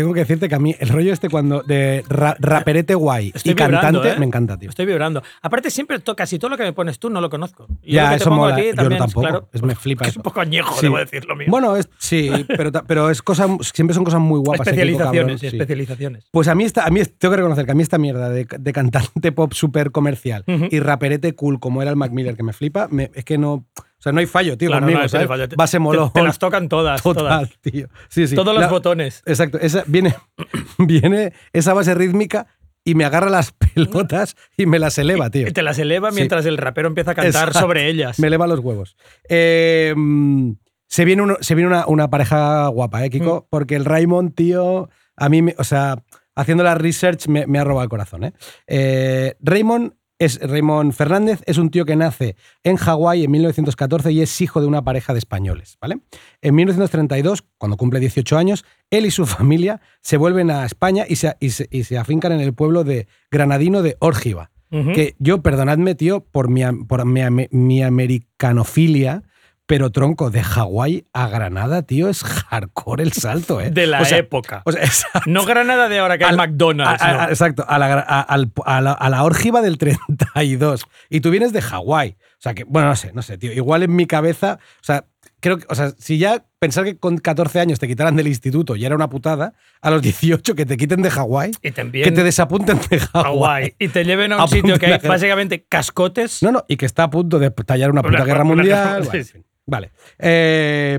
tengo que decirte que a mí el rollo este cuando de ra- raperete guay Estoy y cantante ¿eh? me encanta, tío. Estoy vibrando. Aparte, siempre to- casi todo lo que me pones tú no lo conozco. Y Ya, lo que te eso pongo mola. a ti Yo no también, tampoco. claro, Es- me flipa que. Es un poco añejo, Sí. debo decir lo mío. Bueno, es, sí, pero, pero es cosa, siempre son cosas muy guapas. especializaciones, cabrón, sí, especializaciones. Pues a mí, esta, a mí tengo que reconocer que a mí esta mierda de, de cantante pop súper comercial y raperete cool como era el Mac Miller que me flipa, me- es que no. O sea, no hay fallo, tío, Claro, conmigo, no. Te- Base te- molón. Te, las tocan todas. Total, todas. tío. Sí, sí. Todos los botones. Exacto. Esa, viene, viene esa base rítmica y me agarra las pelotas y me las eleva, tío. Y Te las eleva Sí. mientras el rapero empieza a cantar Exacto. sobre ellas. Me eleva los huevos. Eh, mm, se viene, uno- se viene una, una pareja guapa, ¿eh, Kiko? Mm. Porque el Raymond, tío, a mí, me- o sea, haciendo la research me, me ha robado el corazón, ¿eh? Eh, Raymond, es, Raymond Fernández es un tío que nace en Hawái en 1914 y es hijo de una pareja de españoles, ¿vale? En 1932, cuando cumple 18 años, él y su familia se vuelven a España y se, y se- y se afincan en el pueblo de Granadino de Órgiva. Ujú. Que yo, perdonadme, tío, por mi, por mi, mi americanofilia, pero tronco, de Hawái a Granada, tío, es hardcore el salto, ¿eh? de la O sea, época. o sea, exacto. no Granada de ahora que hay Al- McDonald's. A- a- no. a- exacto, a la, a- la- a la órgiva del 32. Y tú vienes de Hawái. O sea que, bueno, no sé, no sé, tío. Igual en mi cabeza, o sea, creo que, o sea, si ya pensar que con 14 años te quitaran del instituto y era una putada, a los 18 que te quiten de Hawái, que te desapunten de Hawái. Y te lleven a un sitio que hay básicamente cascotes. No, no, y que está a punto de tallar una puta guerra mundial. sí, sí. Vale. Eh,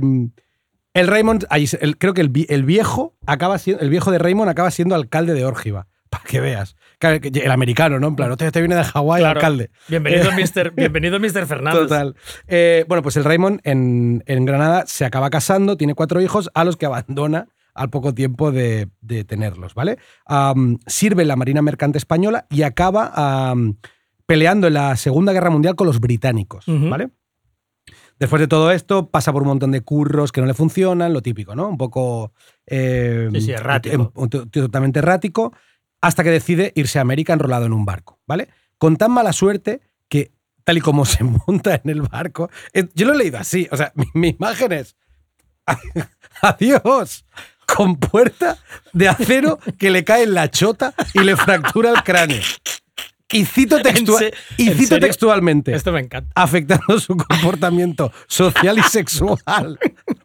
el Raymond, el- creo que el, el viejo acaba siendo, el viejo de Raymond acaba siendo alcalde de Órgiva. Para que veas. El americano, ¿no? En plan, te, te viene de Hawái, Claro. alcalde. Bienvenido, Eh, Mr. Bienvenido, Mr. Fernández. Total. Eh, bueno, pues el Raymond en, en Granada se acaba casando, tiene cuatro hijos, a los que abandona al poco tiempo de, de tenerlos, ¿vale? Sirve en la Marina Mercante Española y acaba peleando en la Segunda Guerra Mundial con los británicos. ¿vale? Después de todo esto, pasa por un montón de curros que no le funcionan, lo típico, ¿no? Un poco. eh, Sí, sí, errático. eh, Totalmente errático, hasta que decide irse a América enrolado en un barco, ¿vale? Con tan mala suerte que, tal y como se monta en el barco, eh, yo lo he leído así, o sea, mi, mi imagen es. Adiós. Con puerta de acero que le cae en la chota y le fractura el cráneo. Y cito, y textualmente Esto me encanta. afectando su comportamiento social y sexual.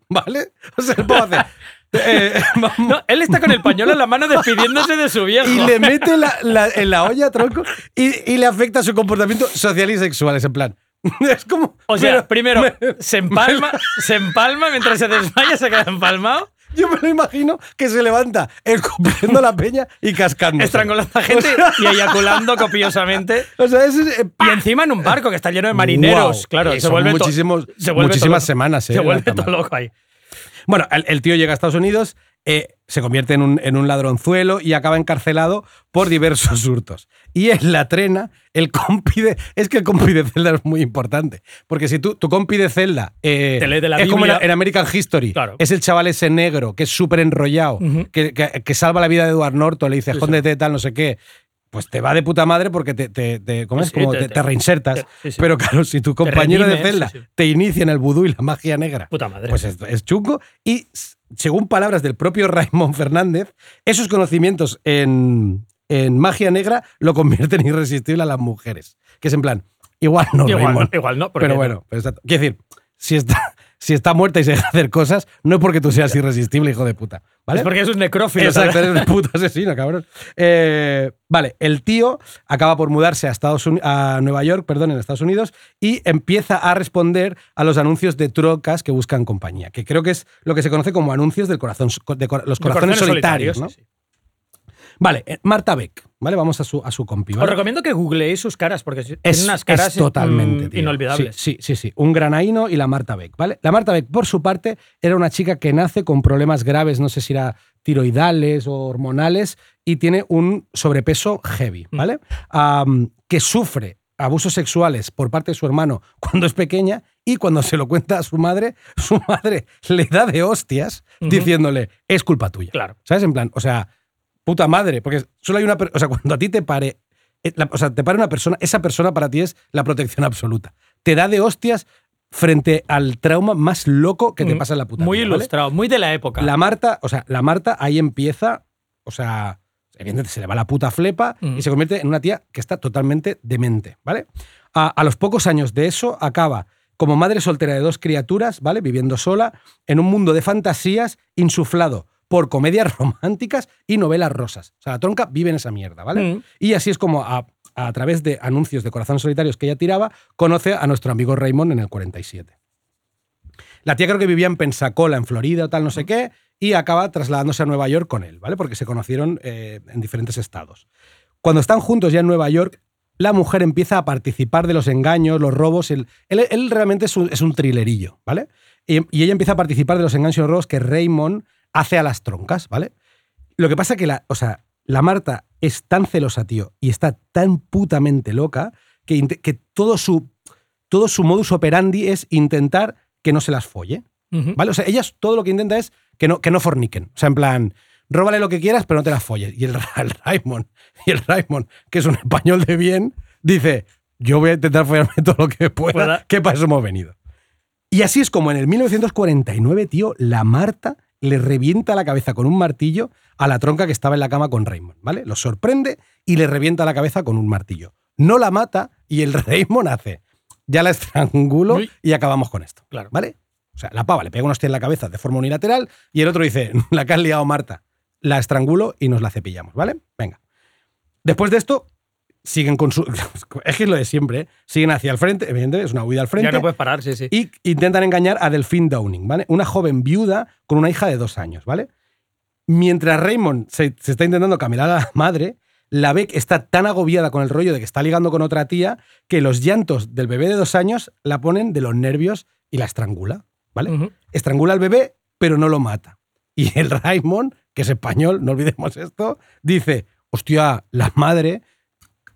¿Vale? O sea, el pavo hace, eh, No, él está con el pañuelo en la mano despidiéndose de su viejo. y le mete la, la- en la olla, tronco, y, y le afecta su comportamiento social y sexual. Es en plan. Es como. O sea, pero- primero me- se empalma, se empalma mientras se desmaya, se queda empalmado, yo me lo imagino que se levanta escupiendo la peña y cascando. estrangulando a gente y eyaculando copiosamente. O sea, es, eh, Y encima en un barco que está lleno de marineros. Guau. Claro, Y se vuelve muchísimos- se vuelve muchísimas semanas, eh, Se vuelve todo loco ahí. Bueno, el, el tío llega a Estados Unidos, eh, se convierte en un, en un ladronzuelo y acaba encarcelado por diversos hurtos. Y en la trena, el compi de. Es que el compi de Zelda es muy importante. Porque si tú, tu compi de Zelda. eh, Te lee de la es como en, American History. Claro. Es el chaval ese negro que es súper enrollado, Ujú. que, que- que salva la vida de Edward Norton, le dice, Sí, sí. escóndete, tal, no sé qué. Pues te va de puta madre porque te, te, te- ¿cómo es? Sí, Como te- te, reinsertas. sí, sí. Pero claro, si tu compañero de sí, sí. te inicia en el vudú y la magia negra, Puta madre. pues es, es chungo. Y según palabras del propio Raymond Fernández, esos conocimientos en, en magia negra lo convierten irresistible a las mujeres. Que es en plan, igual no, igual, Raymond. igual no. Pero no. bueno, pero está- quiero decir, si está, si está muerta y se deja hacer cosas, no es porque tú seas irresistible, hijo de puta. ¿vale? Es porque es un necrófilo. Exacto, eres un puto asesino, cabrón. Eh, vale, el tío acaba por mudarse a, Estados Uni- a Nueva York, perdón, en Estados Unidos, y empieza a responder a los anuncios de trocas que buscan compañía, que creo que es lo que se conoce como anuncios del corazón, de los De corazones, solitarios. ¿no? sí, sí. Vale, eh, Marta Beck, ¿vale? Vamos a su, a su compi. Os recomiendo que googleéis sus caras porque Es, tienen unas caras es totalmente mm, inolvidables. Sí, sí, sí, sí. Un granaíno y la Marta Beck, ¿vale? La Marta Beck, por su parte, era una chica que nace con problemas graves, no sé si era tiroidales o hormonales, y tiene un sobrepeso heavy, Mm. ¿vale? Que sufre abusos sexuales por parte de su hermano cuando es pequeña y cuando se lo cuenta a su madre, su madre le da de hostias diciéndole, es culpa tuya. Claro. ¿Sabes? En plan, o sea, puta madre, porque solo hay una. O sea, cuando a ti te pare. eh, la- o sea, te pare una persona, esa persona para ti es la protección absoluta. Te da de hostias frente al trauma más loco que te Mm, pasa en la puta Muy vida, ¿vale? ilustrado, muy de la época. La Marta, o sea, la Marta ahí empieza, o sea, evidentemente se le va la puta flepa Mm. y se convierte en una tía que está totalmente demente, ¿vale? A, a los pocos años de eso acaba como madre soltera de dos criaturas, ¿vale? Viviendo sola en un mundo de fantasías insuflado por comedias románticas y novelas rosas. O sea, la tronca vive en esa mierda, ¿vale? Mm. Y así es como a, a través de anuncios de corazones solitarios que ella tiraba, conoce a nuestro amigo Raymond en el 47. La tía creo que vivía en Pensacola, en Florida o tal, no sé qué, y acaba trasladándose a Nueva York con él, ¿vale? Porque se conocieron eh, en diferentes estados. Cuando están juntos ya en Nueva York, la mujer empieza a participar de los engaños, los robos. él, él realmente es un, es un thrillerillo, ¿vale? Y, y ella empieza a participar de los engaños y los robos que Raymond hace a las troncas, ¿vale? Lo que pasa que la, o sea, la Marta es tan celosa, tío, y está tan putamente loca que, que todo, su, todo su modus operandi es intentar que no se las folle. ¿Vale? O sea, ellas todo lo que intenta es que no, que no forniquen. O sea, en plan, róbale lo que quieras, pero no te las folles. Y el, el Raymond, y el Raymond, que es un español de bien, dice: Yo voy a intentar follarme todo lo que pueda, Pueda. que para eso hemos venido. Y así es como en el 1949, tío, la Marta le revienta la cabeza con un martillo a la tronca que estaba en la cama con Raymond, ¿vale? Lo sorprende y le revienta la cabeza con un martillo. No la mata y el Raymond hace, ya la estrangulo Uy. y acabamos con esto, Claro. ¿vale? O sea, la pava le pega una hostia en la cabeza de forma unilateral y el otro dice, la que has liado Marta, la estrangulo y nos la cepillamos, ¿vale? Venga. Después de esto, siguen con su... Es que es lo de siempre, ¿eh? Siguen hacia el frente, evidentemente, es una huida al frente. Ya no puedes parar, sí, sí. Y intentan engañar a Delphine Downing, ¿vale? Una joven viuda con una hija de dos años, ¿vale? Mientras Raymond se, se está intentando caminar a la madre, la Beck está tan agobiada con el rollo de que está ligando con otra tía que los llantos del bebé de dos años la ponen de los nervios y la estrangula, ¿vale? Estrangula al bebé, pero no lo mata. Y el Raymond, que es español, no olvidemos esto, dice, hostia, la madre,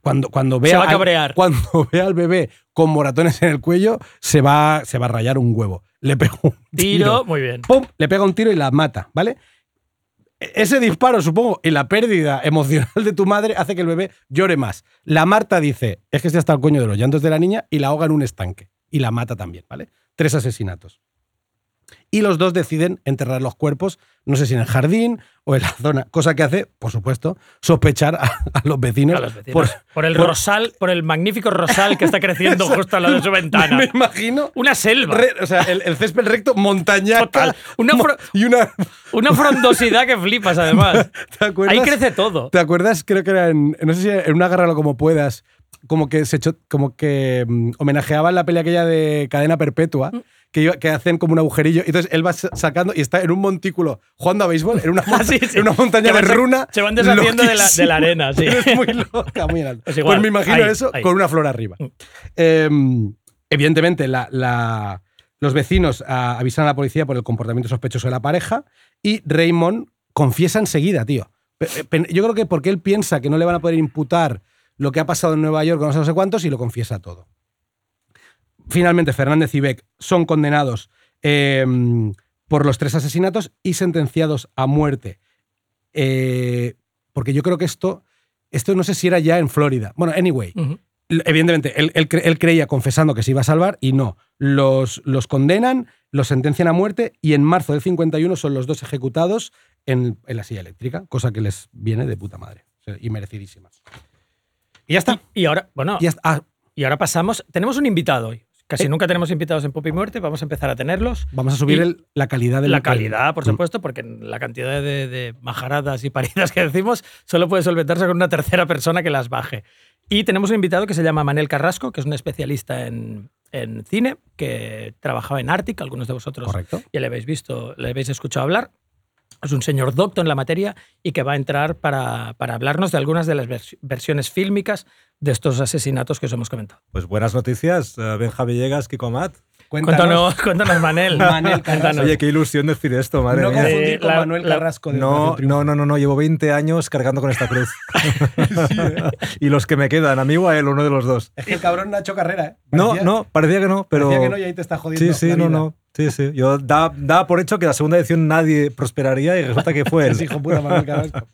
cuando, cuando vea Se va a al- cabrear. cuando vea al bebé con moratones en el cuello, se va, se va a rayar un huevo. Le pega un Tiro, tiro. muy bien. ¡Pum! Le pega un tiro y la mata, ¿vale? E- Ese disparo, supongo, y la pérdida emocional de tu madre hace que el bebé llore más. La Marta dice, es que estoy hasta el coño de los llantos de la niña y la ahoga en un estanque. Y la mata también, ¿vale? Tres asesinatos. Y los dos deciden enterrar los cuerpos, no sé si en el jardín o en la zona, cosa que hace, por supuesto, sospechar a, a los vecinos. A los vecinos. por- Por, el por- rosal, por el magnífico rosal que está creciendo justo al lado de su ventana. Me imagino Una selva. Re- o sea, el, el césped recto, montañaca. Total. Una mo- y una. Una frondosidad que flipas, además. ¿Te acuerdas? Ahí crece todo. ¿Te acuerdas? Creo que era en. No sé si en una agárralo como puedas. Como que se echó, como que mm, homenajeaban la peli aquella de cadena perpetua. Mm. Que, hacen como un agujerillo. Entonces él va sa- sacando y está en un montículo jugando a béisbol, en una, Ah, sí, sí. en una montaña de runa. se van deshaciendo de la- de la loquísimo. arena, sí. Es muy loca, muy alta. Pues Pues, igual, me imagino ahí, eso ahí. con una flor arriba. Mm. Eh, evidentemente, la- la- los vecinos ah, avisan a la policía por el comportamiento sospechoso de la pareja y Raymond confiesa enseguida, tío. Pe- Yo creo que porque él piensa que no le van a poder imputar lo que ha pasado en Nueva York, con no sé, no sé cuántos, y lo confiesa todo. Finalmente, Fernández y Beck son condenados eh, por los tres asesinatos y sentenciados a muerte. Eh, porque yo creo que esto, esto no sé si era ya en Florida. Bueno, anyway, evidentemente, él, él cre- él creía confesando que se iba a salvar y no. Los, los condenan, los sentencian a muerte y en marzo del 51 son los dos ejecutados en, en la silla eléctrica, cosa que les viene de puta madre y merecidísimas. Y ya está. Y ahora, bueno, Y. Ah, y ahora pasamos. Tenemos un invitado hoy. Casi Eh. nunca tenemos invitados en Pop y Muerte. Vamos a empezar a tenerlos. vamos a subir el- la calidad del La calidad, por supuesto, porque la cantidad de, de majaradas y paridas que decimos solo puede solventarse con una tercera persona que las baje. Y tenemos un invitado que se llama Manel Carrasco, que es un especialista en, en cine, que trabajaba en Arctic, algunos de vosotros Correcto. ya le habéis visto, le habéis escuchado hablar. Es un señor docto en la materia y que va a entrar para, para hablarnos de algunas de las vers- versiones fílmicas de estos asesinatos que os hemos comentado. Pues buenas noticias, eh, Benja Villegas, Kiko Amat. Cuéntanos, cuéntanos Manel. Manel Carrasco. Cuéntanos. Oye, qué ilusión decir esto, madre no mía. confundir Eh, con la- Manuel Carrasco. de No, no, no, no, no, llevo 20 años cargando con esta cruz. y los que me quedan, amigo a él, uno de los dos. Es que el cabrón no ha hecho carrera, ¿eh? No, Parecía- no, parecía que no, pero. parecía que no y ahí te está jodiendo. Sí, sí, la no, no. Sí, sí. Yo daba, daba por hecho que la segunda edición nadie prosperaría y resulta que fue él. hijo puta Manuel Carrasco.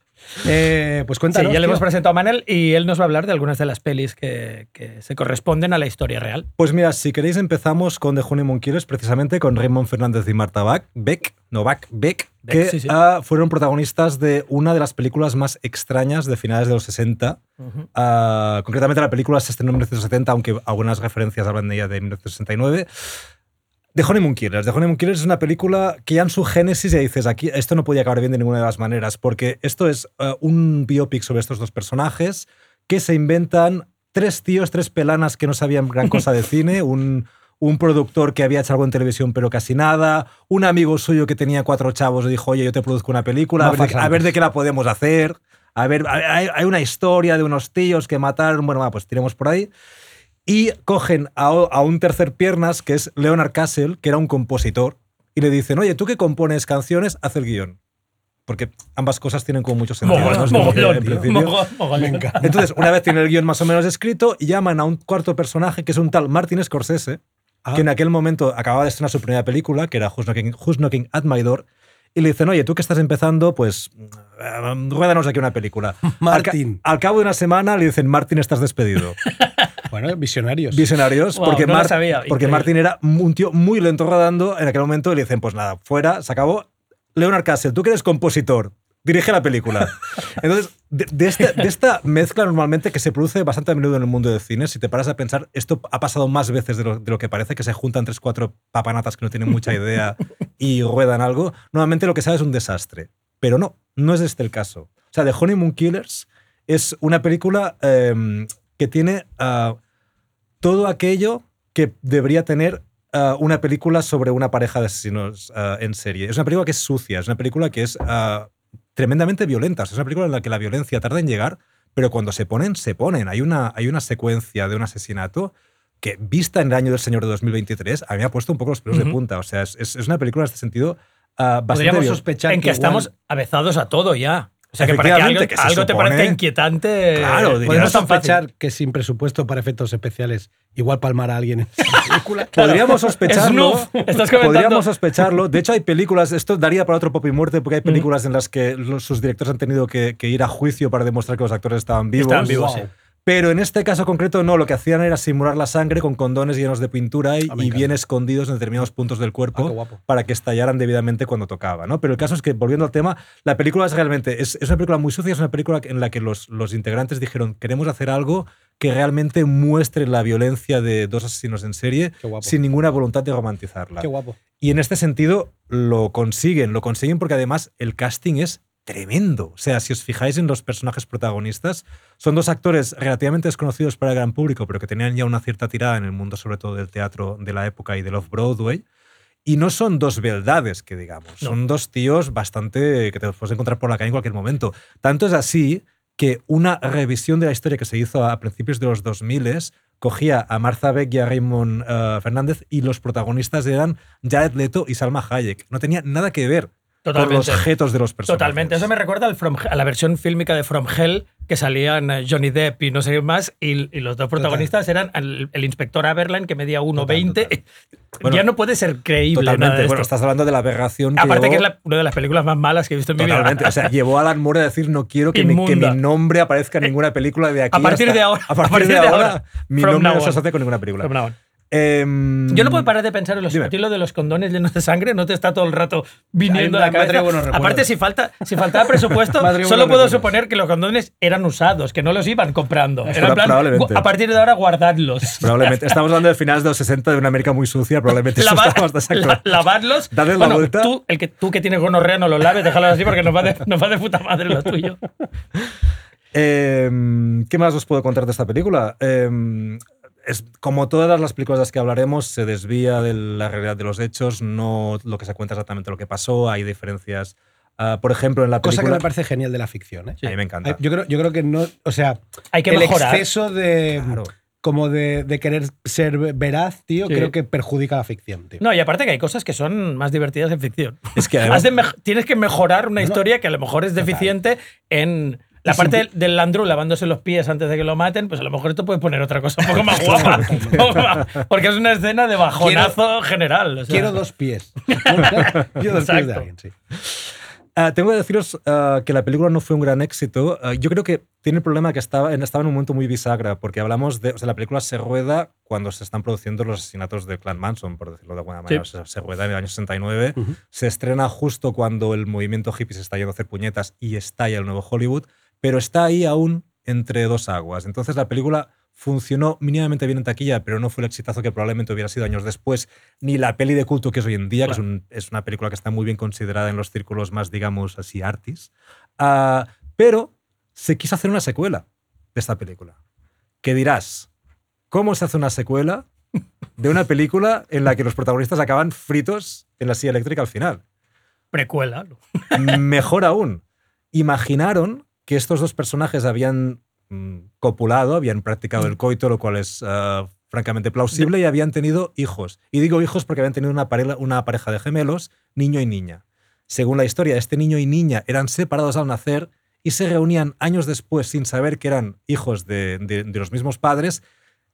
Eh, pues Sí, cuéntanos. ya le hemos presentado a Manel y él nos va a hablar de algunas de las pelis que, que se corresponden a la historia real. Pues mira, si queréis empezamos con The Honeymoon Killers, precisamente con Raymond Fernández y Marta Bach, Beck, no Bach, Beck, Beck, que sí, sí. ah, fueron protagonistas de una de las películas más extrañas de finales de los 60. Ah, concretamente la película se estrenó en 1970, aunque algunas referencias hablan de ella de 1969. The Honeymoon Killers. The Honeymoon Killers es una película que ya en su génesis ya dices, aquí esto no podía acabar bien de ninguna de las maneras, porque esto es eh, un biopic sobre estos dos personajes que se inventan tres tíos, tres pelanas que no sabían gran cosa de cine, un, un productor que había hecho algo en televisión pero casi nada, un amigo suyo que tenía cuatro chavos y dijo, oye, yo te produzco una película, a ver, de, a ver de qué la podemos hacer. A ver, hay, hay una historia de unos tíos que mataron, bueno, va, pues tiremos por ahí. Y cogen a, a un tercer piernas, que es Leonard Castle, que era un compositor, y le dicen, oye, tú que compones canciones, haz el guion. Porque ambas cosas tienen como mucho sentido. ¿no? Es como que Mogollón, en principio- mogo- mogollón. Entonces, una vez tiene el guion más o menos escrito, llaman a un cuarto personaje, que es un tal Martin Scorsese, Ah. que en aquel momento acababa de estrenar su primera película, que era Who's Knocking, Who's Knocking at My Door, y le dicen, oye, tú que estás empezando, pues eh, ruédanos aquí una película. Martin. Al, ca- al cabo de una semana le dicen, Martin, estás despedido. Bueno, visionarios. Visionarios, Wow, porque, no lo Mar- sabía, porque increíble. Martin era un tío muy lento rodando en aquel momento y le dicen, pues nada, fuera, se acabó. Leonard Castle, tú que eres compositor, dirige la película. Entonces, de, de esta, de esta mezcla normalmente que se produce bastante a menudo en el mundo del cine, si te paras a pensar, esto ha pasado más veces de lo, de lo que parece, que se juntan tres, cuatro papanatas que no tienen mucha idea y ruedan algo, normalmente lo que sale es un desastre. Pero no, no es este el caso. O sea, The Honeymoon Killers es una película em, que tiene ah, todo aquello que debería tener ah, una película sobre una pareja de asesinos ah, en serie. Es una película que es sucia, es una película que es tremendamente violenta. O sea, es una película en la que la violencia tarda en llegar, pero cuando se ponen, se ponen. Hay una, hay una secuencia de un asesinato que, vista en el año del Señor de 2023, a mí me ha puesto un poco los pelos de punta. O sea, es, es- una película en este sentido bastante Podríamos sospechar en que, igual- estamos avezados a todo ya. O sea, que para que algo, Efectivamente, que se algo te parezca inquietante. Claro, no Podemos fácil. sospechar que sin presupuesto para efectos especiales igual palmar a alguien en esa película. Podríamos sospecharlo. Estás. Podríamos sospecharlo. De hecho, hay películas, esto daría para otro pop y muerte, porque hay películas en las que los- sus directores han tenido que, que ir a juicio para demostrar que los actores estaban vivos. Estaban vivos, Wow. sí. Pero en este caso concreto no, lo que hacían era simular la sangre con condones llenos de pintura y, Ah, y bien escondidos en determinados puntos del Ah, cuerpo guapo. para que estallaran debidamente cuando tocaba. ¿no? Pero el caso es que, volviendo al tema, la película es realmente, es, es una película muy sucia, es una película en la que los, los integrantes dijeron, queremos hacer algo que realmente muestre la violencia de dos asesinos en serie sin ninguna voluntad de romantizarla. Qué guapo. Y en este sentido lo consiguen, lo consiguen porque además el casting es tremendo. O sea, si os fijáis en los personajes protagonistas, son dos actores relativamente desconocidos para el gran público, pero que tenían ya una cierta tirada en el mundo, sobre todo del teatro de la época y del off-Broadway. Y no son dos beldades, que digamos. No. Son dos tíos bastante que te los puedes encontrar por la calle en cualquier momento. Tanto es así que una revisión de la historia que se hizo a principios de los 2000 cogía a Martha Beck y a Raymond eh, Fernández y los protagonistas eran Jared Leto y Salma Hayek. No tenía nada que ver Totalmente. los jetos de los personajes. Totalmente. Eso me recuerda al From- a la versión fílmica de From Hell que salían eh, Johnny Depp y no sé qué más. Y, y los dos protagonistas eran el, el inspector Aberline que medía 1,20. Bueno, ya no puede ser creíble. nada Totalmente. de Bueno, estás hablando de la aberración Aparte que llevó- es la- una de las películas más malas que he visto en mi vida. Totalmente. O sea, llevó a Alan Moore a decir no quiero que mi, que mi nombre aparezca en ninguna película de aquí A partir hasta- de ahora. A partir, de, ahora, mi From nombre no se asocia con ninguna película. Em, Yo no puedo parar de pensar en los Dime. de los condones llenos de sangre, no te está todo el rato viniendo a la cabeza. Aparte, si falta, si faltaba presupuesto, solo puedo recuerdos. suponer que los condones eran usados, que no los iban comprando. Era en plan, a partir de ahora guardadlos. Probablemente. Estamos hablando de finales de los 60 de una América muy sucia. Probablemente eso Lava- está más desactualizado. la- lavadlos. Dadle la Bueno, vuelta. Tú, el que, tú que tienes gonorrea no lo laves, déjalo así porque nos va de, nos va de puta madre lo tuyo. Em, ¿Qué más os puedo contar de esta película? Em, es, como todas las películas de las que hablaremos, se desvía de la realidad de los hechos, no lo que se cuenta exactamente lo que pasó, hay diferencias. Ah, por ejemplo, en la Cosa que película... me parece genial de la ficción. ¿eh? A mí me encanta. Yo creo, yo creo que no. O sea, Hay que el mejorar. exceso de. Claro. Como de, de querer ser veraz, tío, Sí. creo que perjudica la ficción, tío. No, y aparte que hay cosas que son más divertidas en ficción. Es que además- Has de tienes que mejorar una historia que a lo mejor es deficiente en la parte del, del Landru lavándose los pies antes de que lo maten, pues a lo mejor esto puede poner otra cosa un poco más guapa. Porque es una escena de bajonazo general. o sea. Quiero dos pies. Quiero dos pies de Exacto. alguien, sí. Ah, tengo que deciros ah, que la película no fue un gran éxito. Ah, yo creo que tiene el problema que estaba en, estaba en un momento muy bisagra, porque hablamos de. O sea, la película se rueda cuando se están produciendo los asesinatos de Clan Manson, por decirlo de alguna manera. Sí. O sea, se rueda en el año 69. Ujú. Se estrena justo cuando el movimiento hippie se está yendo a hacer puñetas y estalla el nuevo Hollywood, pero está ahí aún entre dos aguas. Entonces la película funcionó mínimamente bien en taquilla, pero no fue el exitazo que probablemente hubiera sido años después, ni la peli de culto que es hoy en día, que es, un- es una película que está muy bien considerada en los círculos más, digamos, así, artis. Ah, pero se quiso hacer una secuela de esta película. Que dirás, ¿cómo se hace una secuela de una película en la que los protagonistas acaban fritos en la silla eléctrica al final? Precuela. Mejor aún, imaginaron que estos dos personajes habían mm, copulado, habían practicado el coito, lo cual es ah, francamente plausible, y habían tenido hijos. Y digo hijos porque habían tenido una pareja, una pareja de gemelos, niño y niña. Según la historia, este niño y niña eran separados al nacer y se reunían años después sin saber que eran hijos de, de- de los mismos padres,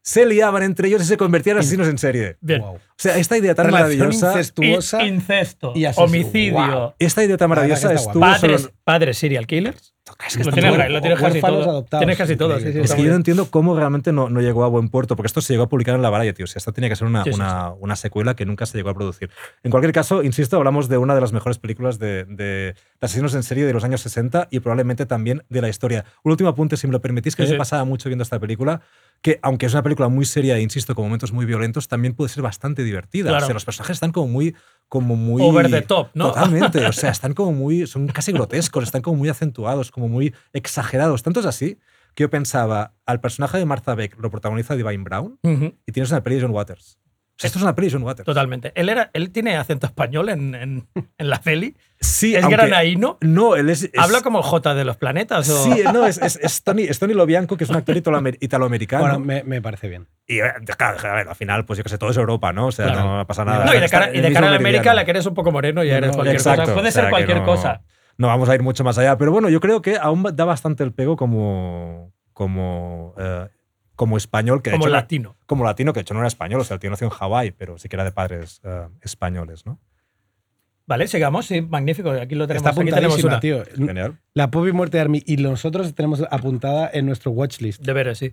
se liaban entre ellos y se convertían en asesinos en serie. Bien. Wow. O sea, esta idea tan Relación maravillosa... incestuosa. In- incesto, y homicidio, Wow. Esta idea tan maravillosa estuvo padres, padres serial killers. Es que Lo está tienes, muy- lo tienes casi todo. adoptados. Tienes casi todo. sí, sí. Es que yo no entiendo cómo realmente no, no llegó a buen puerto, porque esto se llegó a publicar en la Variety, o sea, esto tenía que ser una, Sí, sí, una, una secuela que nunca se llegó a producir. En cualquier caso, insisto, hablamos de una de las mejores películas de, de, de asesinos en serie de los años 60 y probablemente también de la historia. Un último apunte, si me lo permitís, que a Sí, mí me sí. pasaba mucho viendo esta película, que aunque es una película muy seria e insisto, con momentos muy violentos, también puede ser bastante divertida. Claro. O sea, los personajes están como muy... Como muy Over the top, ¿no? Totalmente. O sea, están como muy. Son casi grotescos, están como muy acentuados, como muy exagerados. Tanto es así que yo pensaba, al personaje de Martha Beck lo protagoniza Divine Brown Ujú, y tienes una peli de John Waters. O sea, esto es una peli Waters. Totalmente. Él, era, él tiene acento español en, en, en la peli. Sí, ¿Es granaíno? No, él es. es- ¿Habla como J de los planetas? O... Sí, no, es, es, es Tony, es Tony Lobianco, que es un actor italoamer- italoamericano. Bueno, me, me parece bien. y eh, claro, a ver, al final, pues yo que sé, todo es Europa, ¿no? O sea, Claro. no pasa nada. No, y de cara, y de cara a la América, la que eres un poco moreno, ya eres no, cualquier Exacto, cosa. Puede o sea, ser cualquier no- cosa. No vamos a ir mucho más allá, pero bueno, yo creo que aún da bastante el pego como, como, eh, como español. Que de Como hecho, latino. Como latino, que de hecho no era español, o sea, el tío nació en Hawái, pero sí que era de padres eh, españoles, ¿no? Vale, sigamos. Sí, magnífico. Aquí lo tenemos. Está aquí tenemos una. tío. Genial. La y Muerte de Army y nosotros tenemos apuntada en nuestro watchlist. De veras, sí.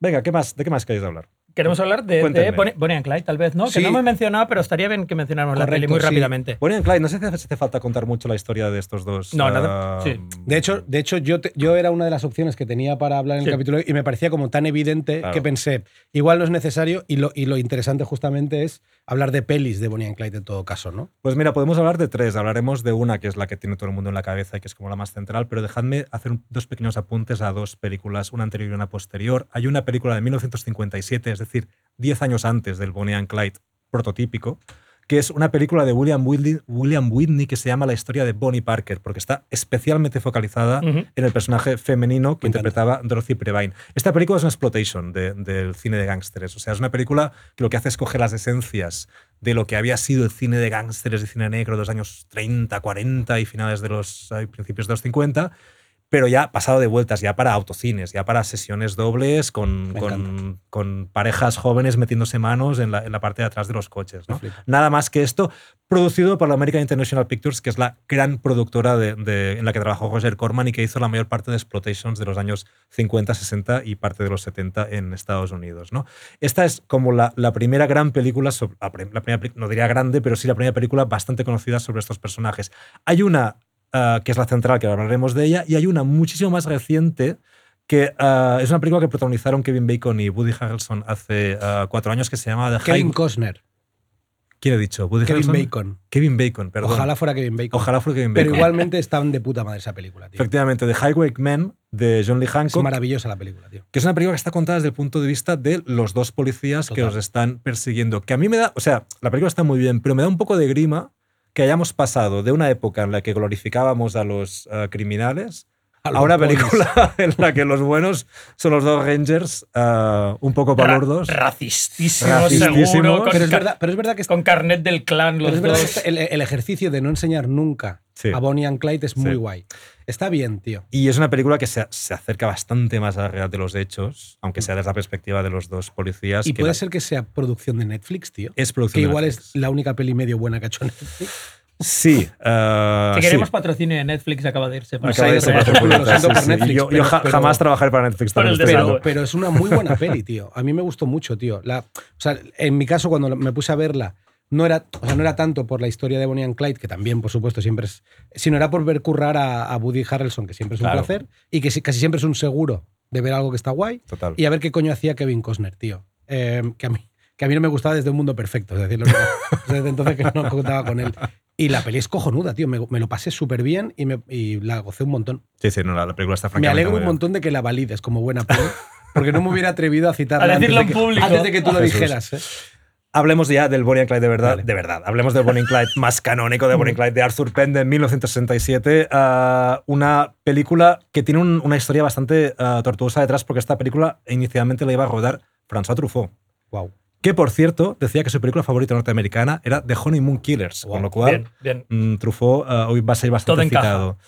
Venga, ¿qué más, ¿de qué más queréis hablar? Queremos hablar de. Bonnie, Bonnie and Clyde, tal vez, ¿no? Que no hemos mencionado, pero estaría bien que mencionáramos la peli muy sí. rápidamente. Bonnie and Clyde, no sé si hace, falta contar mucho la historia de estos dos. No, nada. Sí. De hecho, de hecho yo, te- yo era una de las opciones que tenía para hablar en Sí. el capítulo y me parecía como tan evidente Claro. que pensé, igual no es necesario y lo, y lo interesante justamente es hablar de pelis de Bonnie and Clyde en todo caso, ¿no? Pues mira, podemos hablar de tres. Hablaremos de una que es la que tiene todo el mundo en la cabeza y que es como la más central, pero dejadme hacer dos pequeños apuntes a dos películas, una anterior y una posterior. Hay una película de 1957, es decir, 10 años antes del Bonnie and Clyde prototípico, que es una película de William Whitney, William Whitney que se llama La historia de Bonnie Parker, porque está especialmente focalizada en el personaje femenino que Me encanta. interpretaba Dorothy Previne. Esta película es una exploitation de- del cine de gángsteres. O sea, es una película que lo que hace es coger las esencias de lo que había sido el cine de gángsteres y cine negro de los años 30, 40 y finales de los principios de los 50, pero ya pasado de vueltas, ya para autocines, ya para sesiones dobles con, con, con parejas jóvenes metiéndose manos en la, en la parte de atrás de los coches. ¿no? Nada más que esto, producido por la American International Pictures, que es la gran productora de, de- en la que trabajó Roger Corman y que hizo la mayor parte de exploitations de los años 50, 60 y parte de los 70 en Estados Unidos. ¿no? Esta es como la, la primera gran película, sobre, la, prim- la primera, no diría grande, pero sí la primera película bastante conocida sobre estos personajes. Hay una ah, que es la central, que hablaremos de ella, y hay una muchísimo más reciente que ah, es una película que protagonizaron Kevin Bacon y Woody Harrelson hace ah, cuatro años que se llama The Kevin High... Costner, ¿Quién he dicho? ¿Woody Kevin Harrelson? Bacon. Kevin Bacon, perdón. Ojalá fuera Kevin Bacon. Ojalá fuera Kevin Bacon. Pero igualmente están de puta madre esa película, tío. Efectivamente, The Highwaymen de John Lee Es Hancock, maravillosa la película, tío. que es una película que está contada desde el punto de vista de los dos policías que Total. los están persiguiendo. Que a mí me da, o sea, la película está muy bien, pero me da un poco de grima que hayamos pasado de una época en la que glorificábamos a los eh, criminales A una película en la que los buenos son los dos Rangers eh, un poco Ra- palurdos. racistísimo, Racistísimos. seguro. Con, Pero es verdad, pero es verdad que con carnet del clan, Pero los es verdad que dos. este- el, el ejercicio de no enseñar nunca Sí. a Bonnie and Clyde es muy Sí. guay. Está bien, tío. Y es una película que se, se acerca bastante más a la realidad de los hechos, aunque sea desde la perspectiva de los dos policías. Y que puede la- ser que sea producción de Netflix, tío. es Que producción de igual Netflix. es la única peli medio buena que ha hecho Netflix. Sí. eh, Si sí. queremos patrocinio de Netflix, acaba de irse. para Acaba de Lo ser siento por Netflix, sí, sí. Yo, yo pero- ja- pero- jamás trabajaré para Netflix. Seguro. Pero, pero es una muy buena peli, tío. A mí me gustó mucho, tío. La, o sea, en mi caso, cuando me puse a verla, no era, o sea, no era tanto por la historia de Bonnie and Clyde, que también, por supuesto, siempre es. Sino era por ver currar a, a Woody Harrelson, que siempre es un Claro. placer, y que sí- casi siempre es un seguro de ver algo que está guay. Total. Y a ver qué coño hacía Kevin Costner, tío. Eh, que, a mí, que a mí no me gustaba desde un mundo perfecto, es decir, desde entonces que no contaba con él. Y la peli es cojonuda, tío. Me, me lo pasé súper bien y, me, y la gocé un montón. Sí, sí, no, la, la película está Me alegro un montón de que la valides como buena peli, porque no me hubiera atrevido a citarla A decirlo antes, de en que, público. antes de que tú lo dijeras. ¿eh? Hablemos ya del Bonnie and Clyde de verdad, Vale. de verdad. Hablemos del Bonnie and Clyde más canónico de Bonnie and Clyde de Arthur Penn de 1967. ah, una película que tiene un- una historia bastante ah, tortuosa detrás porque esta película inicialmente la iba a rodar François Truffaut. Wow. Que, por cierto, decía que su película favorita norteamericana era The Honeymoon Killers, con lo cual Bien, bien. Mm, Truffaut ah, hoy va a ser bastante citado.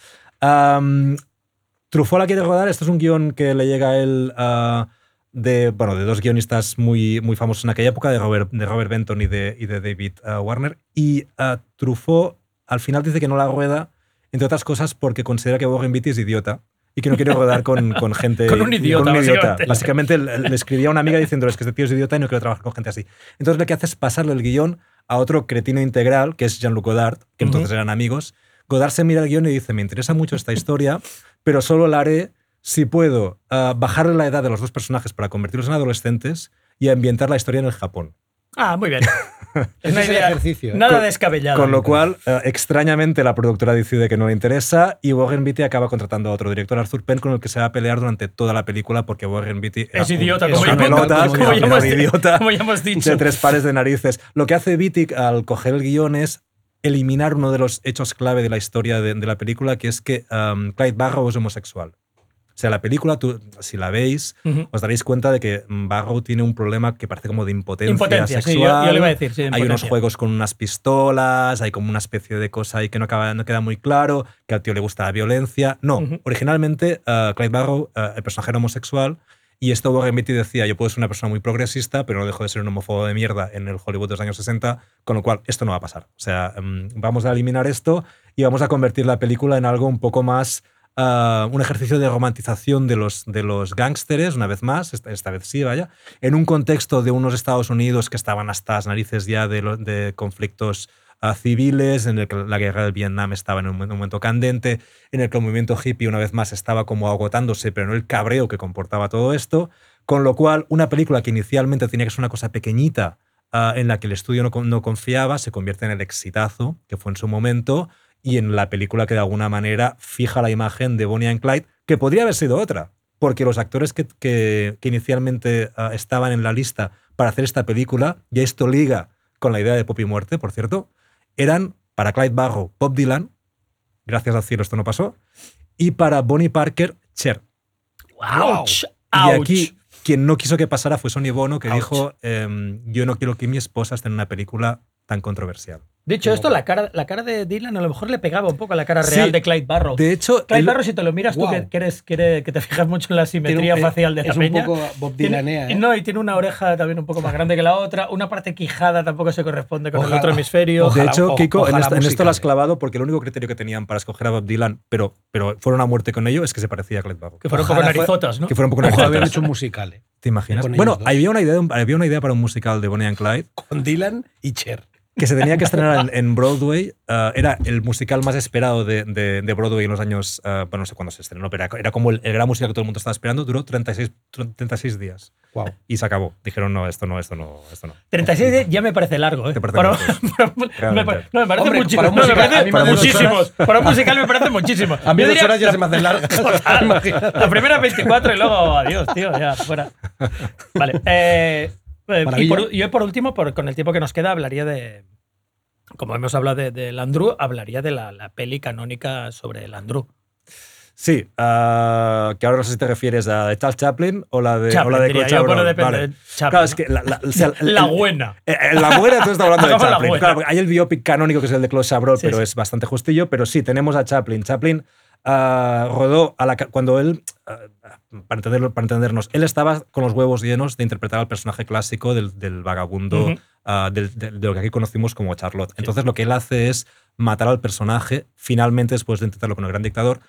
Truffaut la quiere rodar. Esto es un guion que le llega a él ah, de, bueno, de dos guionistas muy, muy famosos en aquella época, de Robert, de Robert Benton y de, y de David ah, Warner. Y ah, Truffaut al final dice que no la rueda entre otras cosas porque considera que Warren Beatty es idiota y que no quiere rodar con, con gente. Con un idiota, con un idiota. básicamente. Le, escribía a una amiga diciéndole "Es que este tío es idiota y no quiero trabajar con gente así. Entonces lo que hace es pasarle el guion a otro cretino integral, que es Jean-Luc Godard, que entonces eran amigos. Godard se mira el guion y dice, me interesa mucho esta historia, pero solo la haré si puedo ah, bajarle la edad de los dos personajes para convertirlos en adolescentes y ambientar la historia en el Japón. Ah, muy bien. Es una idea ejercicio, ¿eh? nada Con- descabellada. Con lo cual, eh, extrañamente, la productora decide que no le interesa y Warren Beatty acaba contratando a otro director, Arthur Penn, con el que se va a pelear durante toda la película porque Warren Beatty era es idiota, un, como, es una pelota, como un hemos- idiota como ya hemos dicho. de tres pares de narices. Lo que hace Beatty al coger el guion es eliminar uno de los hechos clave de la historia de, de la película, que es que um, Clyde Barrow es homosexual. O sea, la película, tú, si la veis, Ujú. os daréis cuenta de que mm, Barrow tiene un problema que parece como de impotencia, Impotencia, sí, yo- sexual. yo le iba a decir, sí, hay unos juegos con unas pistolas, hay como una especie de cosa ahí que no, acaba, no queda muy claro, que al tío le gusta la violencia. No, Ujú. originalmente uh, Clyde Barrow, uh, el personaje era homosexual, y esto Warren Beatty decía, yo puedo ser una persona muy progresista, pero no dejo de ser un homófobo de mierda en el Hollywood de los años 60, con lo cual esto no va a pasar. O sea, mm, vamos a eliminar esto y vamos a convertir la película en algo un poco más... ah, un ejercicio de romantización de los, de los gángsteres, una vez más, esta, vez sí, vaya, en un contexto de unos Estados Unidos que estaban hasta las narices ya de, lo- de conflictos ah, civiles, en el que la guerra del Vietnam estaba en un, momento- candente, en el que el movimiento hippie una vez más estaba como agotándose, pero no el cabreo que comportaba todo esto, con lo cual una película que inicialmente tenía que ser una cosa pequeñita, ah, en la que el estudio no, no confiaba, se convierte en el exitazo que fue en su momento y en la película que de alguna manera fija la imagen de Bonnie and Clyde, que podría haber sido otra, porque los actores que, que- que inicialmente ah, estaban en la lista para hacer esta película, y esto liga con la idea de Pop y Muerte, por cierto, eran para Clyde Barrow, Bob Dylan, gracias al cielo esto no pasó, y para Bonnie Parker, Cher. ¡Auch! Y aquí quien no quiso que pasara fue Sonny Bono, que Ouch. dijo, em, yo no quiero que mi esposa esté en una película tan controversial. Dicho esto, la cara, la cara de Dylan a lo mejor le pegaba un poco a la cara real Sí. de Clyde Barrow. De hecho, Clyde él- Barrow, si te lo miras tú, Wow. que, que eres, que, eres- que te fijas mucho en la simetría un- facial de la es un peña. poco Bob tiene- Dylanea, ¿eh? No, y tiene una oreja también un poco más grande que la otra. Una parte quijada tampoco se corresponde con el otro hemisferio. de hecho, o- Kiko, en esto, en esto musical, lo has clavado porque el único criterio que tenían para escoger a Bob Dylan, pero, pero fueron a muerte con ello, es que se parecía a Clyde Barrow. que fueron un poco narizotas, ¿no? Que fueron un poco narizotas. haber hecho un musical, ¿eh? ¿Te imaginas? Bueno, había una, idea, había una idea para un musical de Bonnie and Clyde Con Dylan y Cher. Que se tenía que estrenar en, en Broadway. ah, era el musical más esperado de, de- de Broadway en los años. ah, bueno, no sé cuándo se estrenó, pero era, era como el, el gran musical que todo el mundo estaba esperando. Duró 36, 36 días. Wow. Y se acabó. Dijeron, no, esto no, esto no, esto no. 36 de- ya me parece largo, ¿eh? Te parece Para- largo. para- me no, me parece Hombre, muchísimo. para un no, me musical, parece muchísimos. Para un musical me parece muchísimo. A mí Yo dos diría- horas ya se me hacen largas. Imagínate. La primera 24 y luego adiós, tío, ya fuera. Vale. eh, y, Maravilla. por, yo por último, por- con el tiempo que nos queda, hablaría de. Como hemos hablado de, de Landru, hablaría de la, la peli canónica sobre Landru. Sí, ah, que ahora no sé si te refieres a de Charles Chaplin o la de, o Chaplin, la de yo, bueno, Chabrol. depende Vale. de Chaplin, Claro, es que la, la- o sea, el- La buena. Eh, eh, La buena, tú estás hablando de Chaplin. buena. Claro, hay el biopic canónico que es el de Claude Chabrol, Sí, pero sí. es bastante justillo. Pero sí, tenemos a Chaplin. Chaplin ah, rodó a la, cuando él, ah, para, entenderlo, para entendernos, él estaba con los huevos llenos de interpretar al personaje clásico del, del vagabundo, ah, del- del- de lo que aquí conocimos como Charlotte. Entonces lo que él hace es matar al personaje, finalmente después de intentarlo con el gran dictador,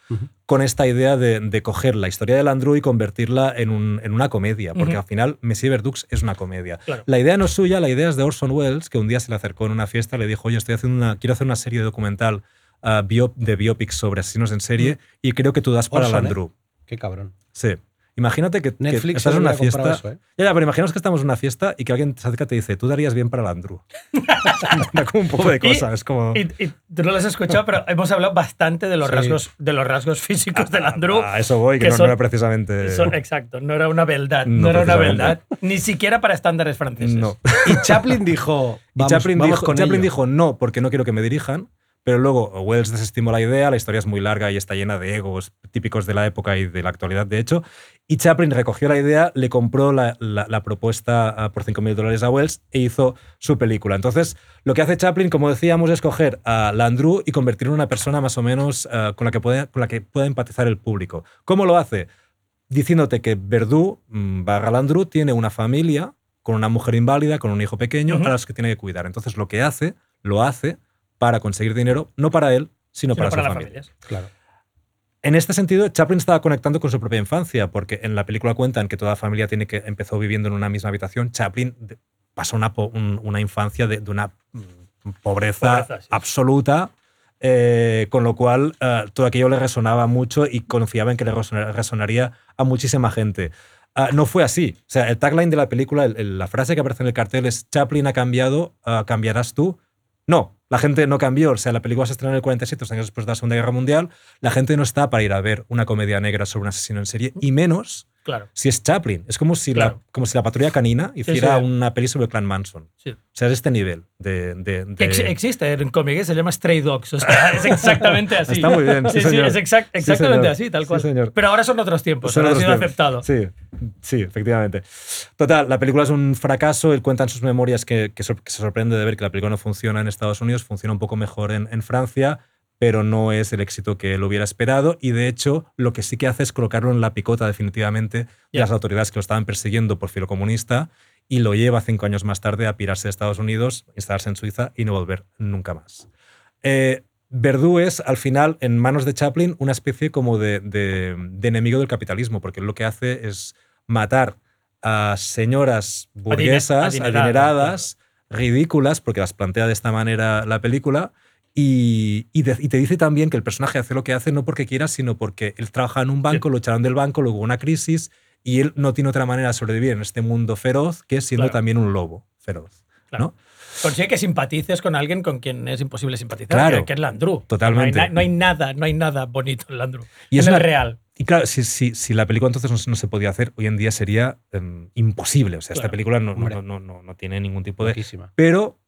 con esta idea de, de coger la historia de Landru y convertirla en, un- en una comedia, porque al final Messier Verdux es una comedia. Claro. La idea no es suya, la idea es de Orson Welles, que un día se le acercó en una fiesta y le dijo, oye, estoy haciendo una, quiero hacer una serie documental ah, bio- de biopics sobre asesinos en serie y creo que tú das para Orson, ¿eh? Landru. Qué cabrón. Sí. Imagínate que, que Netflix estás se en una fiesta. eso, ¿eh? Ya, ya, pero imaginaos que estamos en una fiesta y que alguien se acerca y te dice, tú darías bien para Landru. da como un poco de Y- cosa, es como... Y, y tú no lo has escuchado, pero hemos hablado bastante de los, Sí. rasgos, de los rasgos físicos de Landru. A eso voy, que, que no, no son- era precisamente... Son- exacto, no era una beldad. No, No, era una beldad. Ni siquiera para estándares franceses. no. Y Chaplin dijo. Y Vamos, Chaplin, vamos dijo, con Chaplin ello. dijo no, porque no quiero que me dirijan. Pero luego Wells desestimó la idea, la historia es muy larga y está llena de egos típicos de la época y de la actualidad, de hecho. Y Chaplin recogió la idea, le compró la, la- la propuesta ah, por 5.000 dólares a Wells e hizo su película. Entonces, lo que hace Chaplin, como decíamos, es coger a Landru y convertirlo en una persona más o menos ah, con, la que pueda, con la que pueda empatizar el público. ¿Cómo lo hace? Diciéndote que Verdú mm, barra Landru tiene una familia con una mujer inválida, con un hijo pequeño, Ujú. a los que tiene que cuidar. Entonces, lo que hace, lo hace para conseguir dinero, no para él, sino, Sino para, para su las familia. familias. Claro. En este sentido, Chaplin estaba conectando con su propia infancia, porque en la película cuentan que toda la familia tiene que empezó viviendo en una misma habitación. Chaplin pasó una, un- una infancia de, de una mm, pobreza, Pobreza, sí. absoluta, eh, con lo cual eh, todo aquello le resonaba mucho y confiaba en que le resona- resonaría a muchísima gente. Ah, no fue así. O sea, el tagline de la película, el- el- la frase que aparece en el cartel es Chaplin ha cambiado, ah, cambiarás tú. No, la gente no cambió. O sea, la película se estrenó en el 47, dos años después de la Segunda Guerra Mundial. La gente no está para ir a ver una comedia negra sobre un asesino en serie, y menos Claro. si es Chaplin. Es como si, Claro. la, como si la patrulla canina hiciera sí. una peli sobre el clan Manson. Sí. O sea, es este nivel de... de- Que ex- de- existe en cómic, ¿eh? se llama Stray Dogs. O sea, es exactamente así. Está muy bien, sí, Sí, sí, señor. es exact- Sí, exactamente así, tal Sí, cual. señor. Pero ahora son otros tiempos, Son ahora ha otros sido tiempos. aceptado. Sí, sí, efectivamente. Total, la película es un fracaso. Él cuenta en sus memorias que, que sor- que se sorprende de ver que la película no funciona en Estados Unidos, funciona un poco mejor en, en Francia, pero no es el éxito que él hubiera esperado. Y de hecho, lo que sí que hace es colocarlo en la picota definitivamente de las autoridades que lo estaban persiguiendo por filo comunista y lo lleva cinco años más tarde a pirarse de Estados Unidos, instalarse en Suiza y no volver nunca más. Eh, Verdú es, al final, en manos de Chaplin, una especie como de, de- de enemigo del capitalismo, porque lo que hace es matar a señoras burguesas, adineradas, ridículas, porque las plantea de esta manera la película, y, y de- y te dice también que el personaje hace lo que hace no porque quiera, sino porque él trabaja en un banco, lo echaron del banco, luego hubo una crisis, y él no tiene otra manera de sobrevivir en este mundo feroz que siendo Claro. también un lobo feroz. Claro. ¿no? Consigue que simpatices con alguien con quien es imposible simpatizar, Claro. que, es Landru. Totalmente. No hay, no hay nada, no hay nada bonito en Landru. Y es el una- real. Y claro, si, si, si la película entonces no, se- no se podía hacer, hoy en día sería em, imposible. O sea, esta Claro. película no, no, Hombre. no, no, no- no tiene ningún tipo de... Pero,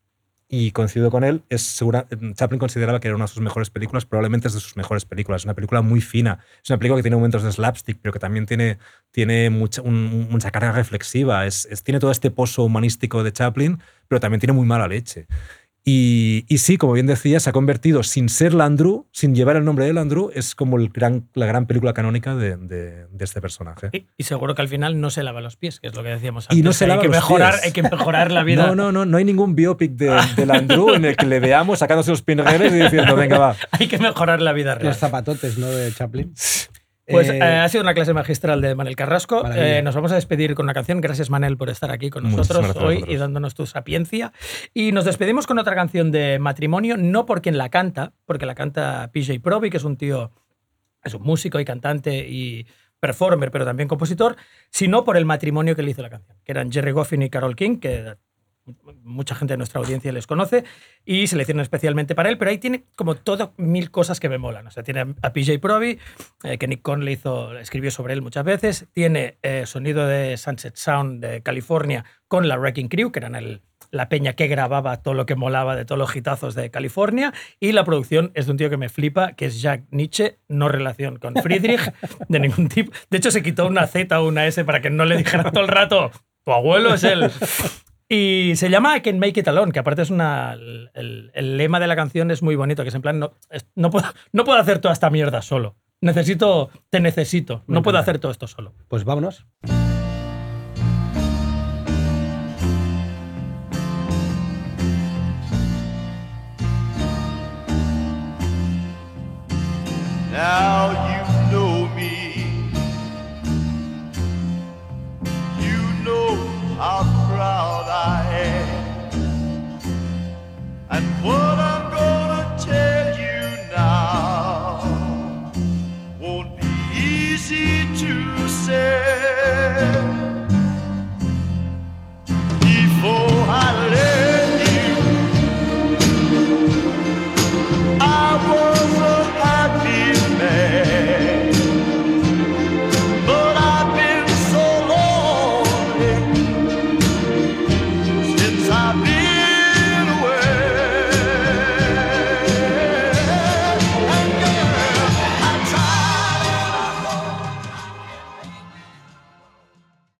y coincido con él, es segura, Chaplin consideraba que era una de sus mejores películas, probablemente es de sus mejores películas. Es una película muy fina. Es una película que tiene momentos de slapstick, pero que también tiene, tiene mucha, mucha carga reflexiva. Es- tiene todo este pozo humanístico de Chaplin, pero también tiene muy mala leche. Y, y sí, como bien decía, se ha convertido, sin ser Landru, sin llevar el nombre de Landru, es como el gran, la gran película canónica de, de- de este personaje. Y, y seguro que al final no se lava los pies, que es lo que decíamos Y antes. no hay que los mejorar, pies. Hay que mejorar la vida. No, no, no, no hay ningún biopic de, de Landru en el que le veamos sacándose los pinreles y diciendo, venga, va. Hay que mejorar la vida real. Los zapatotes, ¿no? De Chaplin. Pues Eh, eh, ha sido una clase magistral de Manel Carrasco. Eh, nos vamos a despedir con una canción. Gracias, Manel, por estar aquí con nosotros hoy y dándonos tu sapiencia. Y nos despedimos con otra canción de matrimonio, no por quien la canta, porque la canta PJ Proby, que es un tío, es un músico y cantante y performer, pero también compositor, sino por el matrimonio que le hizo la canción, que eran Jerry Goffin y Carol King, que mucha gente de nuestra audiencia les conoce y se le hicieron especialmente para él, pero ahí tiene como todo mil cosas que me molan. O sea, tiene a PJ Proby, eh, que Nick Conley hizo, escribió sobre él muchas veces, tiene eh, sonido de Sunset Sound de California con la Wrecking Crew, que eran el, la peña que grababa todo lo que molaba de todos los hitazos de California, y la producción es de un tío que me flipa, que es Jack Nietzsche, no relación con Friedrich de ningún tipo. De hecho, se quitó una Z o una S para que no le dijera todo el rato, tu abuelo es él. Y se llama I Can Make It Alone, que aparte es una. El, lema de la canción es muy bonito, que es en plan, no, no, puedo, no puedo hacer toda esta mierda solo. Necesito, te necesito. No puedo hacer todo esto solo. Pues vámonos. Now you know me. You know how how thy and what